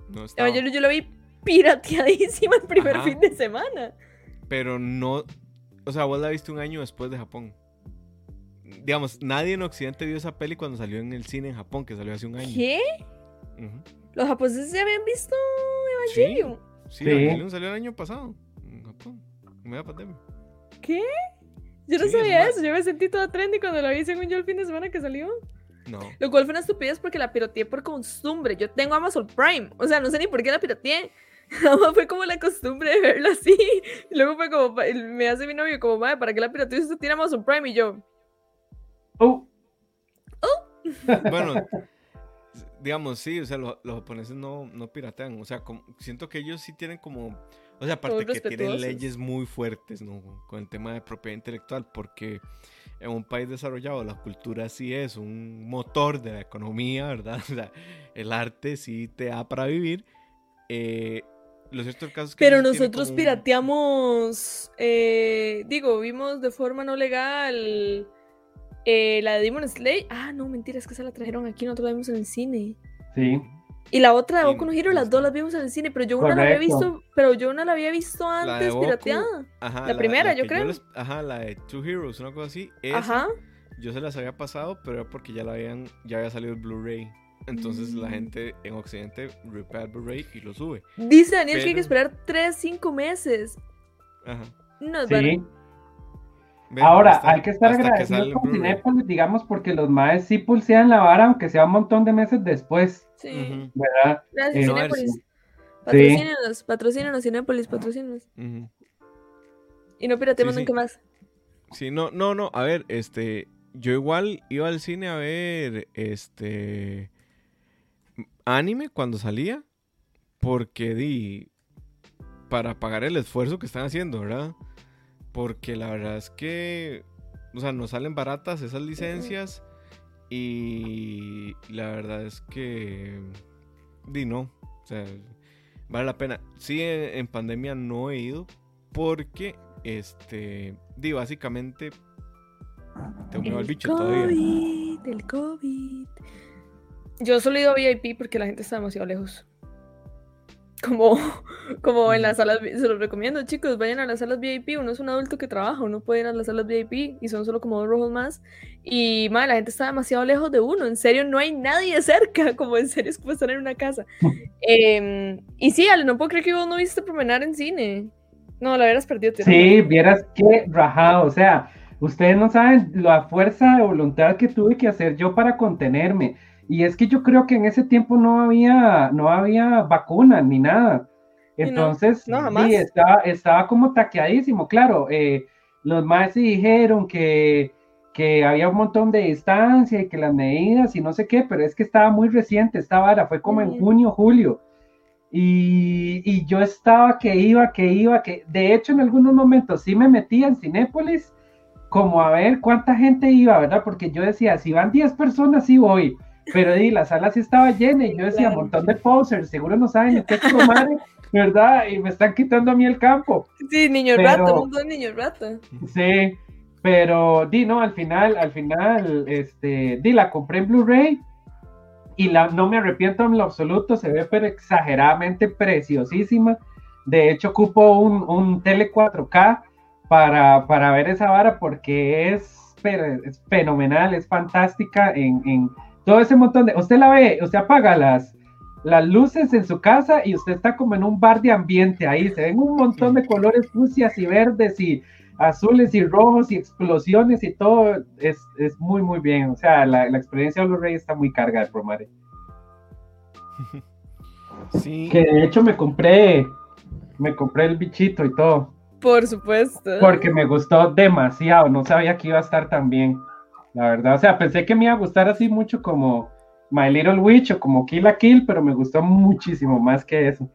No Evangelium yo lo vi pirateadísima el primer fin de semana. Pero no. O sea, vos la viste un año después de Japón digamos, nadie en Occidente vio esa peli cuando salió en el cine en Japón, que salió hace un año. ¿Qué? ¿Los japoneses ya habían visto Evangelion? Sí, sí, Evangelion salió el año pasado en Japón, en media pandemia. ¿Qué? Yo no sabía eso, yo me sentí toda trendy cuando la vi según yo el fin de semana que salió. No. Lo cual fue una estupidez porque la pirateé por costumbre. Yo tengo Amazon Prime, o sea, no sé ni por qué la pirateé. fue como la costumbre de verla así. Y luego fue como, me hace mi novio como, madre, ¿para qué la pirateé? Usted tiene Amazon Prime y yo, Oh. Oh. bueno, digamos, sí, o sea, los, japoneses no, no piratean. O sea, siento que ellos sí tienen como. O sea, aparte que tienen leyes muy fuertes, ¿no? Con el tema de propiedad intelectual, porque en un país desarrollado la cultura sí es un motor de la economía, ¿verdad? O sea, el arte sí te da para vivir. Eh, lo cierto el caso es que Pero nosotros pirateamos, eh, digo, vimos de forma no legal eh, la de Demon Slayer. Ah, no, mentira, es que se la trajeron aquí, nosotros la vimos en el cine. Sí. Y la otra de Boku no Hero, las dos las vimos en el cine, pero yo una la había visto, pero yo una la había visto antes pirateada. la, primera, yo creo. ajá, la de Two Heroes, una cosa así. ajá. Yo se las había pasado, pero era porque ya la habían, ya había salido el Blu-ray. Entonces la mm. gente en Occidente ripea el Blu-ray y lo sube. Dice Daniel que hay que esperar 3, 5 meses. Ajá. No, sí. Ahora, hay que estar agradecidos con Cinepolis, digamos, porque los maes sí pulsean la vara, aunque sea un montón de meses después. Sí. ¿Verdad? Gracias, eh, Cinépolis. Patrocínenos, patrocínenos, Cinépolis, patrocínenos. Y no piratemos nunca más. Sí, no, no, no, a ver, este, yo igual iba al cine a ver, este, anime cuando salía, porque di, para pagar el esfuerzo que están haciendo, ¿verdad? Porque la verdad es que, o sea, nos salen baratas esas licencias y la verdad es que, di no, o sea, vale la pena. Sí, en, pandemia no he ido porque, este, di básicamente, tengo el bicho todavía. El COVID. Yo solo he ido a VIP porque la gente está demasiado lejos. Como, como en las salas, se los recomiendo, chicos, vayan a las salas VIP, uno es un adulto que trabaja, uno puede ir a las salas VIP y son solo como dos rojos más, y madre, la gente está demasiado lejos de uno, en serio no hay nadie cerca, como en serio es como estar en una casa. Em, y sí, Ale, no puedo creer que vos no viste promenar en cine. No, la hubieras perdido. Sí, vieras qué rajado, o sea, ustedes no saben la fuerza de voluntad que tuve que hacer yo para contenerme y es que yo creo que en ese tiempo no había, no había vacuna ni nada. Entonces, sí, estaba, estaba como taqueadísimo. Claro, eh, los más dijeron que, que había un montón de distancia y que las medidas y no sé qué, pero es que estaba muy reciente esta vara, fue como en junio, julio. Y, y, yo estaba que iba, que iba, que de hecho en algunos momentos sí me metía en Cinépolis como a ver cuánta gente iba, ¿verdad? Porque yo decía, si van 10 personas, sí voy pero di, la sala sí estaba llena y yo decía, un montón de posers, seguro no saben qué es madre, ¿verdad? Y me están quitando a mí el campo. Sí, niño rato, un montón de niños rato. Sí, pero di, no, al final, al final, este, di, la compré en Blu-ray y la, no me arrepiento en lo absoluto, se ve pero exageradamente preciosísima. De hecho, ocupo un, un tele 4K para, para ver esa vara porque es, es fenomenal, es fantástica en, en todo ese montón de, usted la ve, usted apaga las, las luces en su casa y usted está como en un bar de ambiente ahí, se ven un montón de colores fucsias y verdes y azules y rojos y explosiones y todo, es, muy muy bien, o sea, la, experiencia de Blu-ray está muy cargada de Promare. Sí. Que de hecho me compré, me compré el bichito y todo. Por supuesto. Porque me gustó demasiado, no sabía que iba a estar tan bien la verdad. O sea, pensé que me iba a gustar así mucho como My Little Witch o como Kill a Kill, pero me gustó muchísimo más que eso.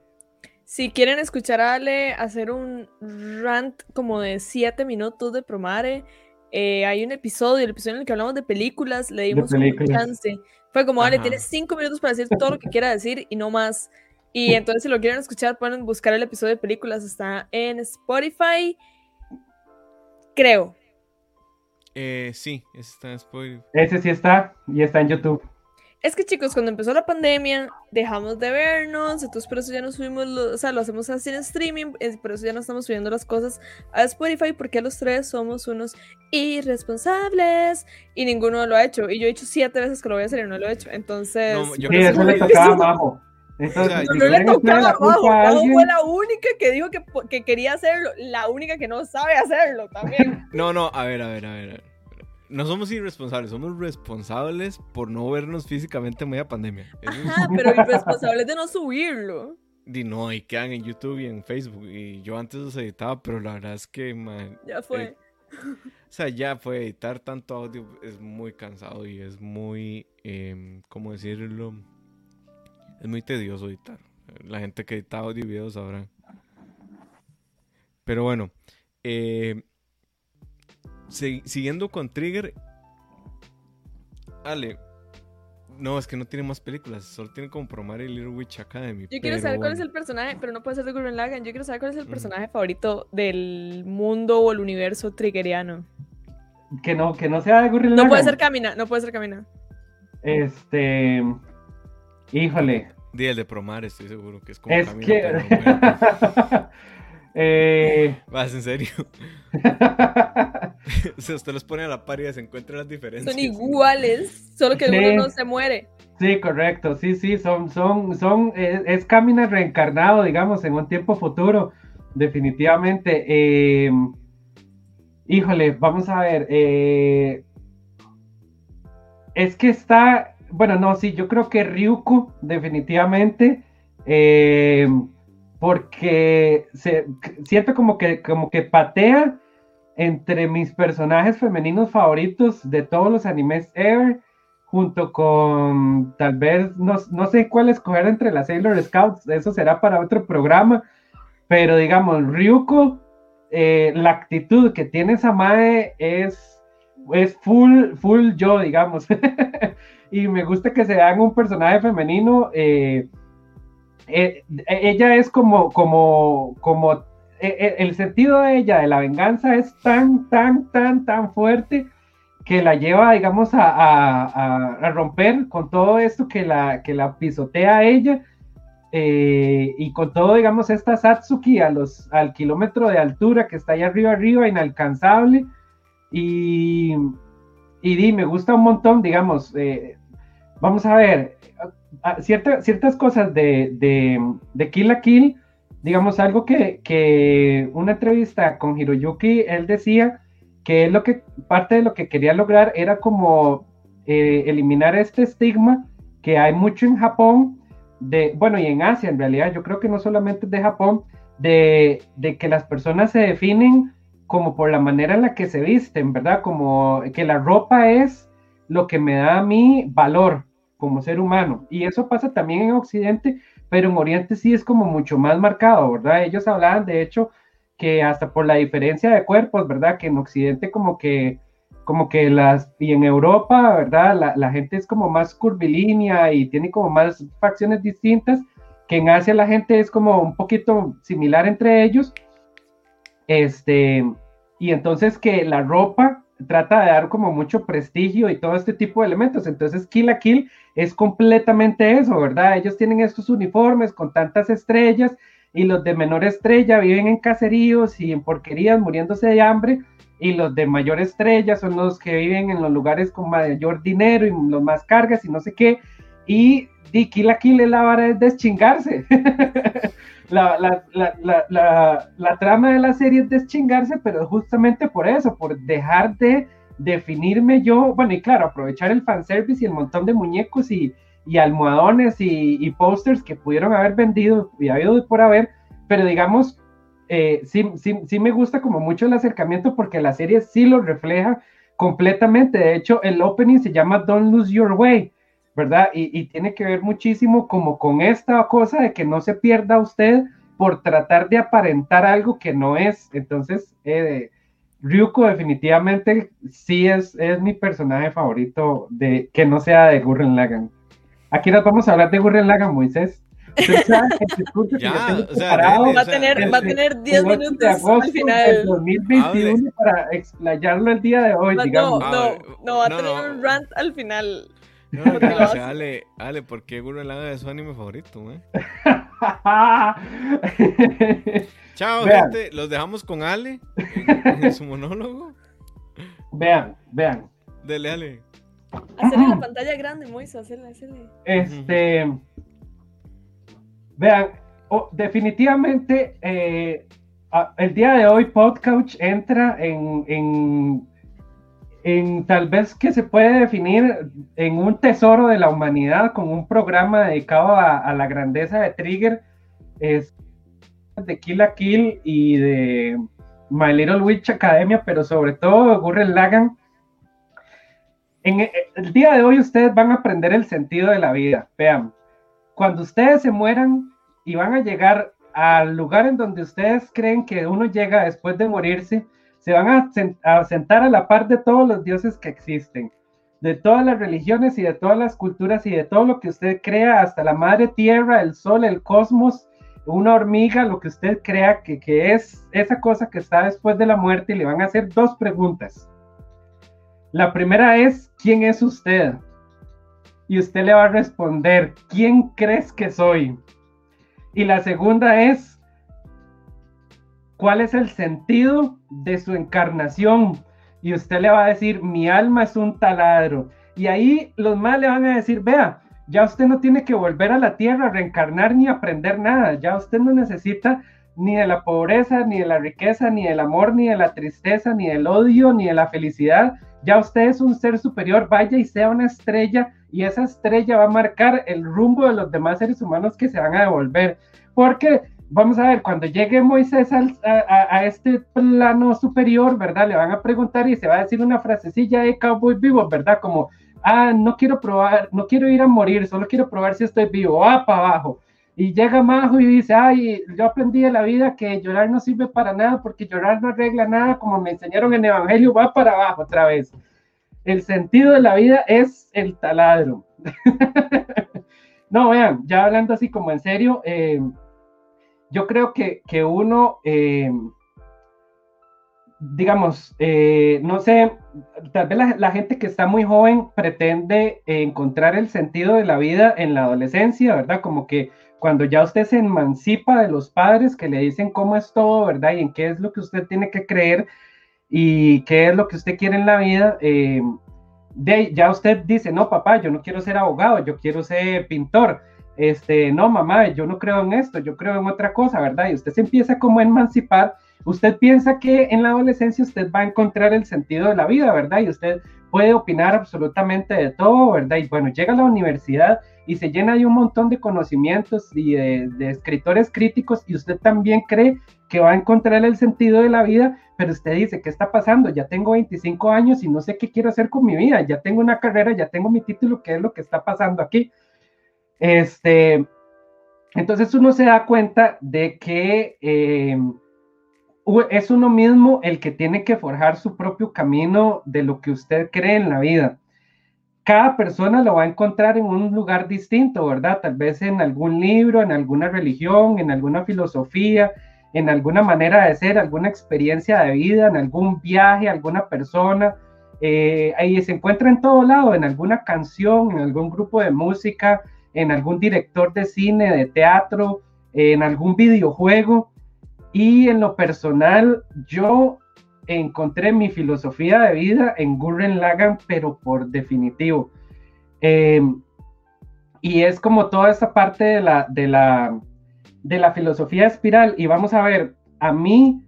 Si quieren escuchar a Ale hacer un rant como de 7 minutos de Promare, eh, hay un episodio, el episodio en el que hablamos de películas, le dimos un chance. Fue como, Ale, tienes 5 minutos para decir todo lo que quiera decir y no más. Y entonces, si lo quieren escuchar, pueden buscar el episodio de películas. Está en Spotify, creo. Eh, sí, ese está en Spotify. Ese sí está y está en YouTube. Es que chicos, cuando empezó la pandemia, dejamos de vernos, entonces por eso ya no subimos, o sea, lo hacemos así en streaming, por eso ya no estamos subiendo las cosas a Spotify, porque los tres somos unos irresponsables y ninguno lo ha hecho. Y yo he dicho siete veces que lo voy a hacer y no lo he hecho, entonces... No, yo sí, eso le tocaba abajo. Entonces, no, le tocaba abajo, fue la única que dijo que, que quería hacerlo, la única que no sabe hacerlo también. No, no, a ver, a ver, a ver no somos irresponsables, somos responsables por no vernos físicamente en media pandemia. Ajá, pero irresponsables de no subirlo. Y no, y quedan en YouTube y en Facebook. Y yo antes los editaba, pero la verdad es que. ya fue. Eh, o sea, ya fue editar tanto audio, es muy cansado y es muy. Eh, ¿Cómo decirlo? Es muy tedioso editar. La gente que edita audio y videos sabrá. Pero bueno. Eh, siguiendo con Trigger. Ale. No, es que no tiene más películas, solo tiene como Promar y Little Witch Academy. Yo quiero saber cuál es el personaje, pero no puede ser de Gurren Lagann. Yo quiero saber cuál es el personaje favorito del mundo o el universo triggeriano. Que no, que no sea de Gurren Lagann. No puede ser Camina, no puede ser Camina. Este. Híjole. El de Promar, estoy seguro que es como es Que... Eh... ¿Vas en serio? sea, usted los pone a la par y se encuentran las diferencias. Son iguales, solo que uno no se muere. Sí, correcto, sí, sí, son, son, son, es, camina reencarnado, digamos, en un tiempo futuro, definitivamente. Eh, híjole, vamos a ver, eh, es que está, bueno, no, sí, yo creo que Ryuko, definitivamente, eh, porque se, siento como que, como que patea entre mis personajes femeninos favoritos de todos los animes ever, junto con tal vez, no, no sé cuál escoger entre las Sailor Scouts, eso será para otro programa, pero digamos, Ryuko, eh, la actitud que tiene esa Mae es, es full, full yo, digamos, y me gusta que se haga un personaje femenino. Eh, eh, ella es como, como, como, eh, eh, el sentido de ella, de la venganza, es tan, tan, tan, tan fuerte que la lleva, digamos, a, romper con todo esto que la, que la pisotea ella. eh, y con todo, digamos, esta Satsuki a los, al kilómetro de altura que está ahí arriba, arriba, inalcanzable. Y, y me gusta un montón, digamos, eh, vamos a ver, ciertas cosas de, de, de, Kill a Kill, digamos, algo que, que una entrevista con Hiroyuki, él decía que lo que, parte de lo que quería lograr era como eh, eliminar este estigma que hay mucho en Japón de, bueno, y en Asia en realidad, yo creo que no solamente de Japón, de, que las personas se definen como por la manera en la que se visten, ¿verdad? Como que la ropa es lo que me da a mí valor como ser humano. Y eso pasa también en Occidente, pero en Oriente sí es como mucho más marcado, ¿verdad? Ellos hablaban, de hecho, que hasta por la diferencia de cuerpos, ¿verdad? Que en Occidente como que como que las, y en Europa, ¿verdad? La, gente es como más curvilínea y tiene como más facciones distintas, que en Asia la gente es como un poquito similar entre ellos. Este, y entonces que la ropa trata de dar como mucho prestigio y todo este tipo de elementos. Entonces Kill la Kill es completamente eso, ¿verdad? Ellos tienen estos uniformes con tantas estrellas y los de menor estrella viven en caseríos y en porquerías muriéndose de hambre y los de mayor estrella son los que viven en los lugares con mayor dinero y los más cargas y no sé qué. Y di Kill la Kill la vara es deschingarse. la, la, la, la, trama de la serie es deschingarse, pero justamente por eso, por dejar de definirme yo, bueno, y claro, aprovechar el fanservice y el montón de muñecos y, y almohadones y, y pósters que pudieron haber vendido y habido por haber, pero digamos, eh, sí, sí, sí me gusta como mucho el acercamiento porque la serie sí lo refleja completamente. De hecho, el opening se llama Don't Lose Your Way, ¿verdad? Y, tiene que ver muchísimo como con esta cosa de que no se pierda usted por tratar de aparentar algo que no es. Entonces, eh, Ryuko definitivamente sí es, es mi personaje favorito de que no sea de Gurren Lagan. Aquí nos vamos a hablar de Gurren Lagan, Moisés va a tener, va a tener 10 minutos al final. 2021 para explayarlo el día de hoy, no, digamos. No, no, va a tener un rant al final. No, no, no, Ale, Ale, ¿por qué Gurren Lagann es su anime favorito, eh? Chao, gente. Los dejamos con Ale en, su monólogo. Vean, vean. Dele, Ale. Hacerle la pantalla grande, Moisés, hacerle, hacerle. Este. Vean, definitivamente eh, el día de hoy Podcouch entra en, en, tal vez que se puede definir en un tesoro de la humanidad con un programa dedicado a, la grandeza de Trigger, es de Kill a Kill y de My Little Witch Academia, pero sobre todo Gurren Lagan. En el día de hoy ustedes van a aprender el sentido de la vida. Vean, cuando ustedes se mueran y van a llegar al lugar en donde ustedes creen que uno llega después de morirse, se van a, sentar a la par de todos los dioses que existen, de todas las religiones y de todas las culturas y de todo lo que usted crea, hasta la madre tierra, el sol, el cosmos, una hormiga, lo que usted crea que, que es esa cosa que está después de la muerte y le van a hacer dos preguntas. La primera es, ¿quién es usted? y usted le va a responder, ¿quién crees que soy? Y la segunda es, ¿cuál es el sentido de su encarnación? Y usted le va a decir, mi alma es un taladro. Y ahí los más le van a decir, vea, ya usted no tiene que volver a la tierra, reencarnar ni aprender nada, ya usted no necesita ni de la pobreza, ni de la riqueza, ni del amor, ni de la tristeza, ni del odio, ni de la felicidad. Ya usted es un ser superior, vaya y sea una estrella y esa estrella va a marcar el rumbo de los demás seres humanos que se van a devolver. Porque, vamos a ver, cuando llegue Moisés a, este plano superior, ¿verdad? Le van a preguntar y se va a decir una frasecilla de cowboy vivo, ¿verdad? Como, ah, no quiero probar, no quiero ir a morir, solo quiero probar si estoy vivo, va para abajo. Y llega Majo y dice, ay, yo aprendí de la vida que llorar no sirve para nada porque llorar no arregla nada, como me enseñaron en Evangelio, va para abajo otra vez el sentido de la vida es el taladro. no, vean, ya hablando así como en serio, eh, yo creo que, uno, eh, digamos, eh, no sé, tal vez la, gente que está muy joven pretende encontrar el sentido de la vida en la adolescencia, ¿verdad? Como que cuando ya usted se emancipa de los padres que le dicen cómo es todo, ¿verdad? Y en qué es lo que usted tiene que creer y qué es lo que usted quiere en la vida, eh, ya usted dice, no, papá, yo no quiero ser abogado, yo quiero ser pintor. Este, no, mamá, yo no creo en esto, yo creo en otra cosa, ¿verdad? Y usted se empieza como a emancipar. Usted piensa que en la adolescencia usted va a encontrar el sentido de la vida, ¿verdad? Y usted puede opinar absolutamente de todo, ¿verdad? Y bueno, llega a la universidad y se llena de un montón de conocimientos y de, escritores críticos y usted también cree que va a encontrar el sentido de la vida, pero usted dice, ¿qué está pasando? Ya tengo 25 años y no sé qué quiero hacer con mi vida, ya tengo una carrera, ya tengo mi título, ¿qué es lo que está pasando aquí? Este, entonces uno se da cuenta de que eh, es uno mismo el que tiene que forjar su propio camino de lo que usted cree en la vida cada persona lo va a encontrar en un lugar distinto, ¿verdad? Tal vez en algún libro, en alguna religión, en alguna filosofía, en alguna manera de ser, alguna experiencia de vida, en algún viaje, alguna persona. Eh, ahí se encuentra en todo lado, en alguna canción, en algún grupo de música, en algún director de cine, de teatro, en algún videojuego. Y en lo personal, yo encontré mi filosofía de vida en Gurren Lagan, pero por definitivo. Em, y es como toda esa parte de la, de la, de la filosofía espiral. Y vamos a ver, a mí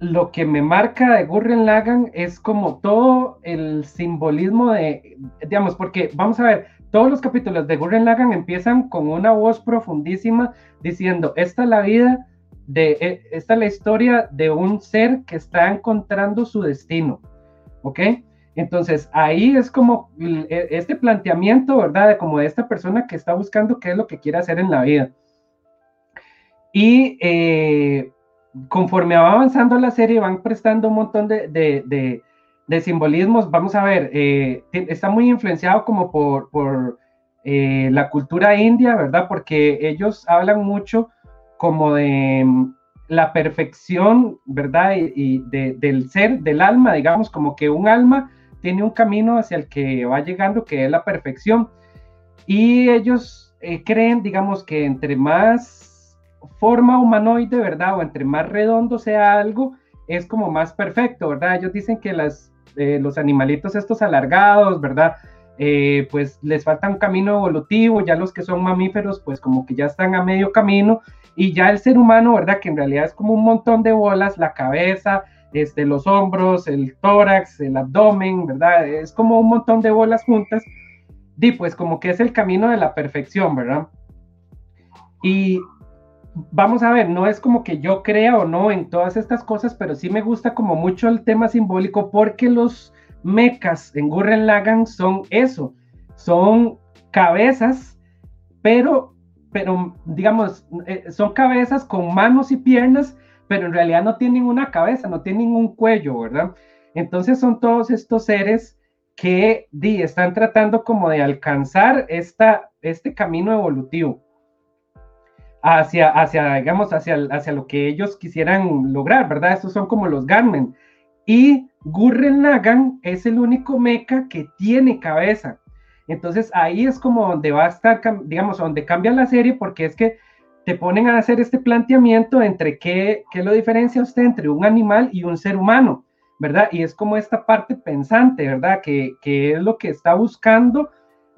lo que me marca de Gurren Lagan es como todo el simbolismo de, digamos, porque vamos a ver, todos los capítulos de Gurren Lagan empiezan con una voz profundísima diciendo, esta es la vida de, e, esta es la historia de un ser que está encontrando su destino, ¿ok? Entonces ahí es como e, este planteamiento, ¿verdad? De como de esta persona que está buscando qué es lo que quiere hacer en la vida. Y eh, conforme va avanzando la serie, van prestando un montón de, simbolismos. Vamos a ver, eh, está muy influenciado como por, por eh, la cultura india, ¿verdad? Porque ellos hablan mucho como de mm, la perfección, ¿verdad? Y, del ser, del alma, digamos, como que un alma tiene un camino hacia el que va llegando, que es la perfección. Y ellos eh, creen, digamos, que entre más forma humanoide, ¿verdad? O entre más redondo sea algo, es como más perfecto, ¿verdad? Ellos dicen que las, los animalitos estos alargados, ¿verdad? Eh, pues les falta un camino evolutivo, ya los que son mamíferos, pues como que ya están a medio camino, y ya el ser humano, ¿verdad? Que en realidad es como un montón de bolas, la cabeza, este, los hombros, el tórax, el abdomen, ¿verdad? Es como un montón de bolas juntas, y pues como que es el camino de la perfección, ¿verdad? Y vamos a ver, no es como que yo crea o no en todas estas cosas, pero sí me gusta como mucho el tema simbólico porque los mecas en Gurren Lagan son eso, son cabezas, pero, pero digamos, eh, son cabezas con manos y piernas, pero en realidad no tienen una cabeza, no tienen un cuello, ¿verdad? Entonces son todos estos seres que di, están tratando como de alcanzar esta, este camino evolutivo hacia, hacia digamos, hacia, hacia lo que ellos quisieran lograr, ¿verdad? Estos son como los Garmen. Y Gurren Lagan es el único mecha que tiene cabeza. Entonces ahí es como donde va a estar, digamos, donde cambia la serie, porque es que te ponen a hacer este planteamiento entre qué, qué lo diferencia usted entre un animal y un ser humano, ¿verdad? Y es como esta parte pensante, ¿verdad? Que, que es lo que está buscando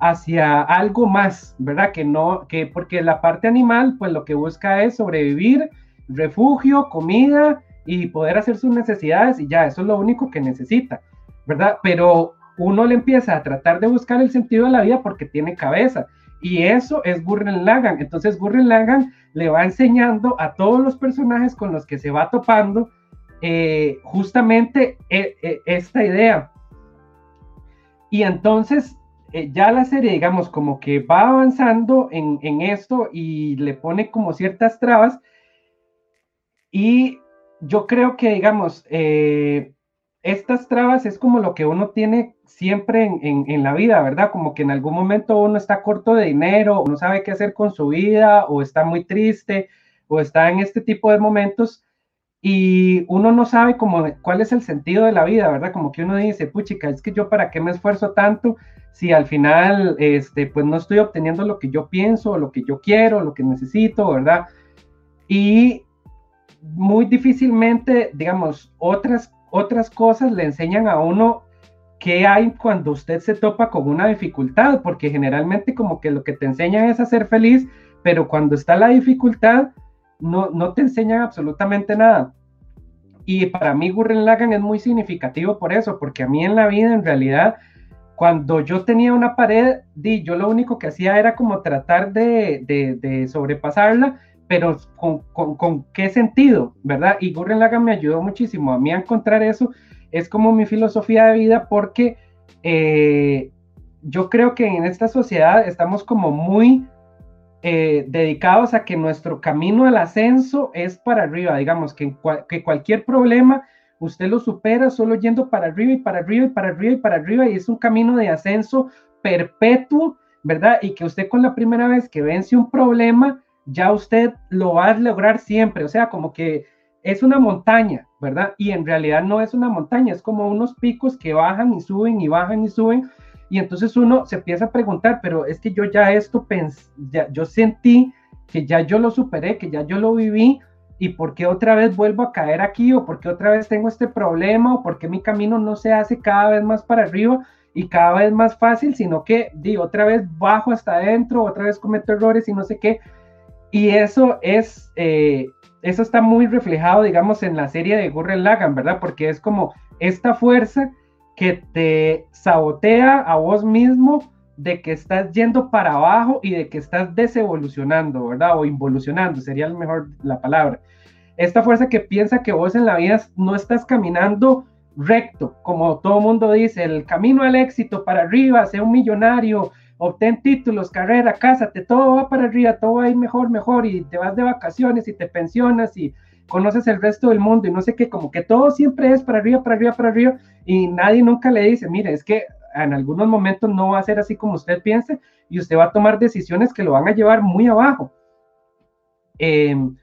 hacia algo más, ¿verdad? Que no, que porque la parte animal, pues lo que busca es sobrevivir, refugio, comida y poder hacer sus necesidades y ya, eso es lo único que necesita, ¿verdad? Pero uno le empieza a tratar de buscar el sentido de la vida porque tiene cabeza. Y eso es Gurren Lagan. Entonces Gurren Lagan le va enseñando a todos los personajes con los que se va topando eh, justamente eh, eh, esta idea. Y entonces ya la serie, digamos, como que va avanzando en, en esto y le pone como ciertas trabas. Y yo creo que, digamos, eh, estas trabas es como lo que uno tiene siempre en, la vida, ¿verdad? Como que en algún momento uno está corto de dinero, no sabe qué hacer con su vida, o está muy triste, o está en este tipo de momentos y uno no sabe cómo, cuál es el sentido de la vida, ¿verdad? Como que uno dice, puchica, es que yo para qué me esfuerzo tanto si al final, este, pues no estoy obteniendo lo que yo pienso, lo que yo quiero, lo que necesito, ¿verdad? Y muy difícilmente, digamos, otras, otras cosas le enseñan a uno qué hay cuando usted se topa con una dificultad, porque generalmente como que lo que te enseñan es a ser feliz, pero cuando está la dificultad, no, no te enseñan absolutamente nada. Y para mí Gurren Lagan es muy significativo por eso, porque a mí en la vida en realidad cuando yo tenía una pared, di, yo lo único que hacía era como tratar de, sobrepasarla, pero con, qué sentido, ¿verdad? Y Gurren Lagann me ayudó muchísimo a mí a encontrar eso. Es como mi filosofía de vida porque eh, yo creo que en esta sociedad estamos como muy eh, dedicados a que nuestro camino al ascenso es para arriba, digamos, que cualquier problema usted lo supera solo yendo para arriba y para arriba y para arriba y para arriba y es un camino de ascenso perpetuo, ¿verdad? Y que usted con la primera vez que vence un problema, ya usted lo va a lograr siempre, o sea, como que es una montaña, ¿verdad? Y en realidad no es una montaña, es como unos picos que bajan y suben y bajan y suben. Y entonces uno se empieza a preguntar, pero es que yo ya esto, ya, yo sentí que ya yo lo superé, que ya yo lo viví, y por qué otra vez vuelvo a caer aquí o por qué otra vez tengo este problema o por qué mi camino no se hace cada vez más para arriba y cada vez más fácil, sino que di otra vez bajo hasta adentro, otra vez cometo errores y no sé qué. Y eso es, eh, eso está muy reflejado, digamos, en la serie de Gurren Lagan, ¿verdad? Porque es como esta fuerza que te sabotea a vos mismo de que estás yendo para abajo y de que estás desevolucionando, ¿verdad? O involucionando, sería mejor la palabra. Esta fuerza que piensa que vos en la vida no estás caminando recto, como todo mundo dice, el camino al éxito para arriba, sea un millonario, obtén títulos, carrera, cásate, todo va para arriba, todo va a ir mejor, mejor, y te vas de vacaciones y te pensionas y conoces el resto del mundo y no sé qué, como que todo siempre es para arriba, para arriba, para arriba, y nadie nunca le dice, mire, es que en algunos momentos no va a ser así como usted piense y usted va a tomar decisiones que lo van a llevar muy abajo. Em,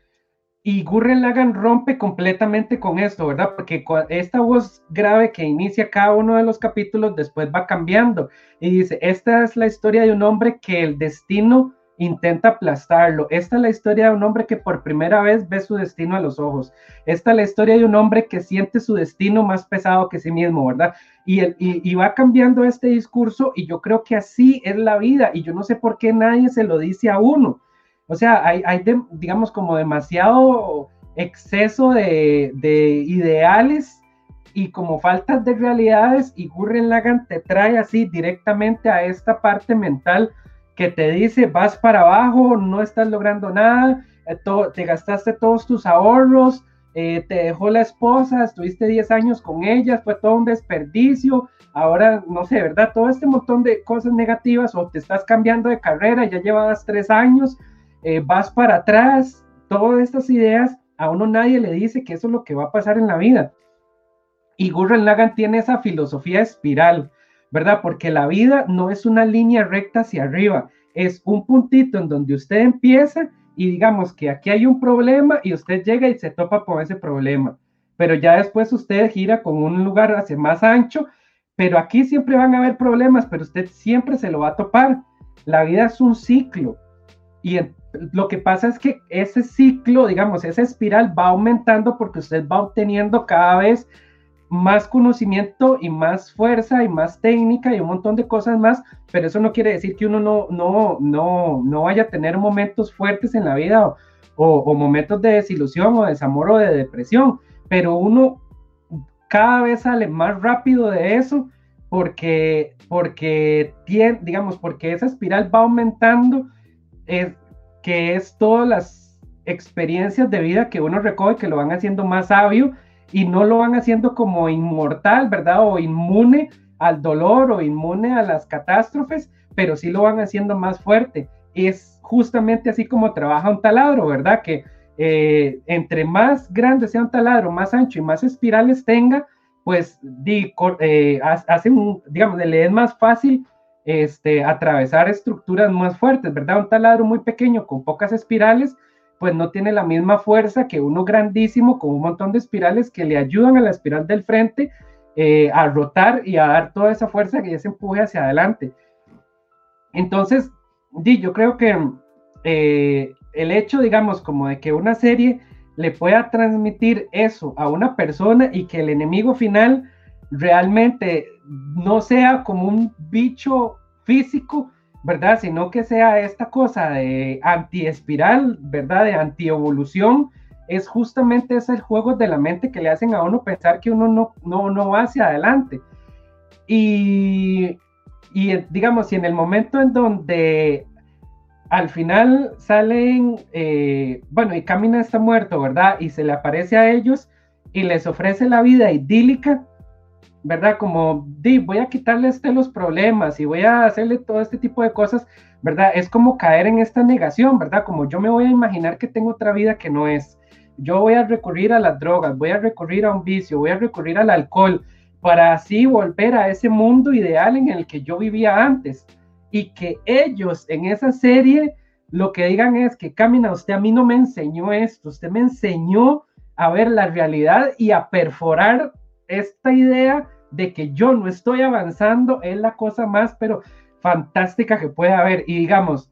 y Gurren Lagan rompe completamente con esto, ¿verdad? Porque esta voz grave que inicia cada uno de los capítulos después va cambiando y dice, esta es la historia de un hombre que el destino intenta aplastarlo. Esta es la historia de un hombre que por primera vez ve su destino a los ojos. Esta es la historia de un hombre que siente su destino más pesado que sí mismo, ¿verdad? Y, y, va cambiando este discurso y yo creo que así es la vida y yo no sé por qué nadie se lo dice a uno. O sea, hay, hay digamos, como demasiado exceso de, de ideales y como faltas de realidades y Gurren Lagan te trae así directamente a esta parte mental que te dice vas para abajo, no estás logrando nada, eh, te gastaste todos tus ahorros, eh, te dejó la esposa, estuviste 10 años con ella, fue todo un desperdicio, ahora no sé, ¿verdad? Todo este montón de cosas negativas o te estás cambiando de carrera, ya llevabas tres años, eh, vas para atrás, todas estas ideas, a uno nadie le dice que eso es lo que va a pasar en la vida. Y Gurren Lagan tiene esa filosofía espiral, ¿verdad? Porque la vida no es una línea recta hacia arriba, es un puntito en donde usted empieza y digamos que aquí hay un problema y usted llega y se topa con ese problema, pero ya después usted gira con un lugar hacia más ancho, pero aquí siempre van a haber problemas, pero usted siempre se lo va a topar. La vida es un ciclo y lo que pasa es que ese ciclo, digamos, esa espiral va aumentando porque usted va obteniendo cada vez más conocimiento y más fuerza y más técnica y un montón de cosas más, pero eso no quiere decir que uno no, no, no, no vaya a tener momentos fuertes en la vida o, o, momentos de desilusión o desamor o de depresión, pero uno cada vez sale más rápido de eso porque, porque tiene, digamos, porque esa espiral va aumentando, es, que es todas las experiencias de vida que uno recoge que lo van haciendo más sabio y no lo van haciendo como inmortal, ¿verdad? O inmune al dolor o inmune a las catástrofes, pero sí lo van haciendo más fuerte. Es justamente así como trabaja un taladro, ¿verdad? Que eh, entre más grande sea un taladro, más ancho y más espirales tenga, pues di, eh, hace un, digamos, le es más fácil este, atravesar estructuras más fuertes, ¿verdad? Un taladro muy pequeño con pocas espirales, pues no tiene la misma fuerza que uno grandísimo con un montón de espirales que le ayudan a la espiral del frente eh, a rotar y a dar toda esa fuerza que ya se empuje hacia adelante. Entonces, di, yo creo que eh, el hecho, digamos, como de que una serie le pueda transmitir eso a una persona y que el enemigo final realmente no sea como un bicho físico, ¿verdad? Sino que sea esta cosa de anti-espiral, ¿verdad? De anti-evolución, es justamente ese juego de la mente que le hacen a uno pensar que uno no, no, no va hacia adelante. Y, y digamos, si en el momento en donde al final salen, eh, bueno, y Camina está muerto, ¿verdad? Y se le aparece a ellos y les ofrece la vida idílica, ¿verdad? Como, di, voy a quitarle este los problemas y voy a hacerle todo este tipo de cosas, ¿verdad? Es como caer en esta negación, ¿verdad? Como yo me voy a imaginar que tengo otra vida que no es yo voy a recurrir a las drogas, voy a recurrir a un vicio, voy a recurrir al alcohol, para así volver a ese mundo ideal en el que yo vivía antes. Y que ellos en esa serie lo que digan es que Camina, usted a mí no me enseñó esto, usted me enseñó a ver la realidad y a perforar esta idea de que yo no estoy avanzando es la cosa más, pero fantástica que puede haber. Y digamos,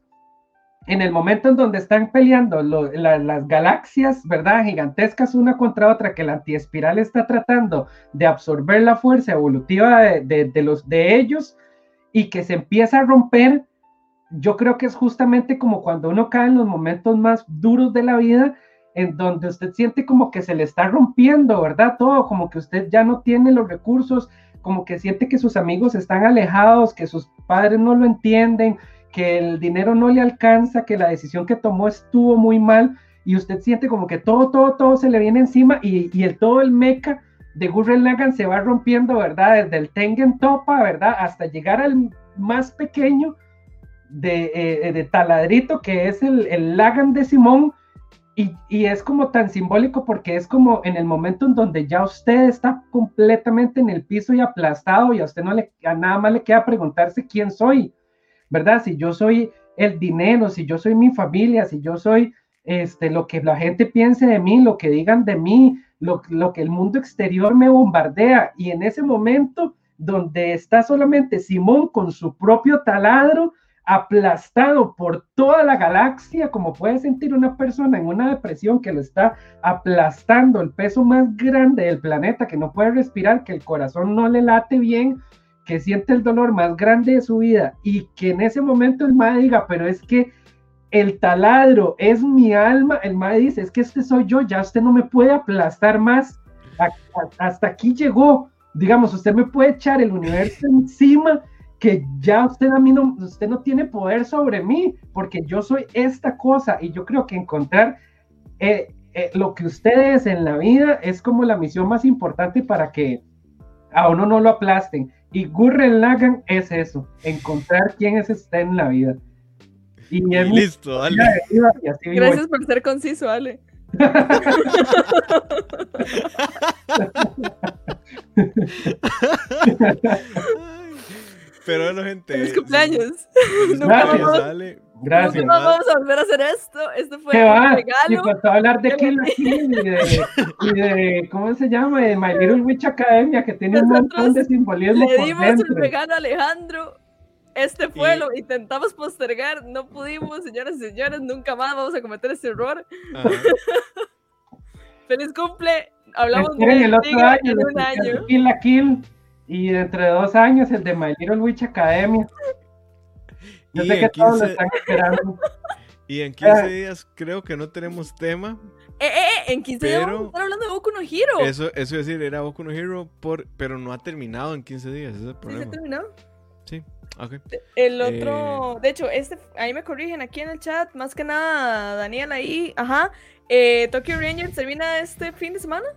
en el momento en donde están peleando las galaxias, ¿verdad? Gigantescas una contra otra, que la antiespiral está tratando de absorber la fuerza evolutiva de, los, de ellos y que se empieza a romper, yo creo que es justamente como cuando uno cae en los momentos más duros de la vida, en donde usted siente como que se le está rompiendo, ¿verdad? Todo, como que usted ya no tiene los recursos, como que siente que sus amigos están alejados, que sus padres no lo entienden, que el dinero no le alcanza, que la decisión que tomó estuvo muy mal y usted siente como que todo, todo, todo se le viene encima y, el, todo el mecha de Gurren Lagan se va rompiendo, ¿verdad? Desde el Tengen Topa, ¿verdad? Hasta llegar al más pequeño de, eh, de taladrito que es el, el Lagan de Simón. Y, es como tan simbólico porque es como en el momento en donde ya usted está completamente en el piso y aplastado y a usted no le, a nada más le queda preguntarse quién soy ¿verdad? Si yo soy el dinero, si yo soy mi familia, si yo soy este, lo que la gente piense de mí, lo que digan de mí, lo, lo que el mundo exterior me bombardea. Y en ese momento donde está solamente Simón con su propio taladro, aplastado por toda la galaxia, como puede sentir una persona en una depresión que lo está aplastando, el peso más grande del planeta, que no puede respirar, que el corazón no le late bien, que siente el dolor más grande de su vida y que en ese momento el madre diga, pero es que el taladro es mi alma, el madre dice, es que este soy yo, ya usted no me puede aplastar más, hasta aquí llegó, digamos, usted me puede echar el universo encima, que ya usted a mí no, usted no tiene poder sobre mí, porque yo soy esta cosa y yo creo que encontrar eh, eh, lo que usted es en la vida es como la misión más importante para que a uno no lo aplasten. Y Gurren Lagan es eso, encontrar quién es usted en la vida. Y, listo, Ale. Gracias por ser conciso, Ale. Pero bueno, gente. Feliz cumpleaños. Nunca Gracias. Gracias. No vamos a volver a hacer esto. Esto fue un regalo. Y a hablar de Kill y de, y de, ¿cómo se llama? De My Little Witch Academia, que tiene un montón de simbolismo. Le dimos el regalo a Alejandro. Este fue, lo intentamos postergar, no pudimos, señoras y señores, nunca más vamos a cometer ese error. Feliz cumple, hablamos de el otro año, en un año. Kill la Kill, y dentro de dos años el de My Little Witch Academia. Yo sé que todos lo están esperando. Y en 15 ah. días creo que no tenemos tema. Eh, eh, eh en 15 días vamos a estar hablando de Boku no Hero. Eso, eso es decir, era Boku no Hero, por, pero no ha terminado en 15 días, ese es el problema. ¿Sí ha terminado? Sí, ok. El otro, eh, de hecho, este, ahí me corrigen aquí en el chat, más que nada, Daniel ahí, ajá. Eh, Tokyo Rangers termina este fin de semana,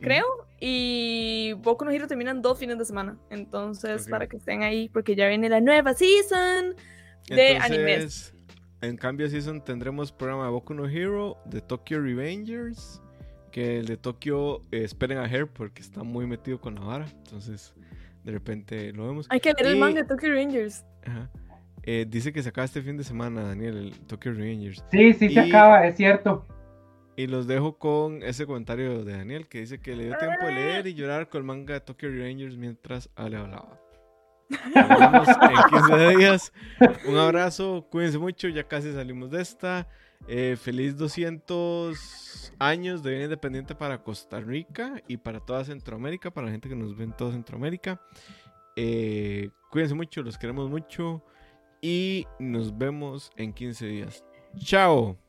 creo. Y Boku no Hero terminan dos fines de semana. Entonces, para que estén ahí, porque ya viene la nueva season de animes. En cambio, season tendremos programa de Boku no Hero, de Tokyo Revengers, que el de Tokyo eh, esperen a Her porque está muy metido con la vara. Entonces, de repente lo vemos. Hay que ver el manga de Tokyo Revengers. Eh, dice que se acaba este fin de semana, Daniel, el Tokyo Revengers. Sí, sí se acaba, es cierto. Y los dejo con ese comentario de Daniel que dice que le dio tiempo de leer y llorar con el manga de Tokyo Rangers mientras Ale hablaba. Nos vemos en 15 días. Un abrazo, cuídense mucho, ya casi salimos de esta. Eh, feliz 200 años de Vida Independiente para Costa Rica y para toda Centroamérica, para la gente que nos ve en toda Centroamérica. Eh, cuídense mucho, los queremos mucho y nos vemos en 15 días. Chao.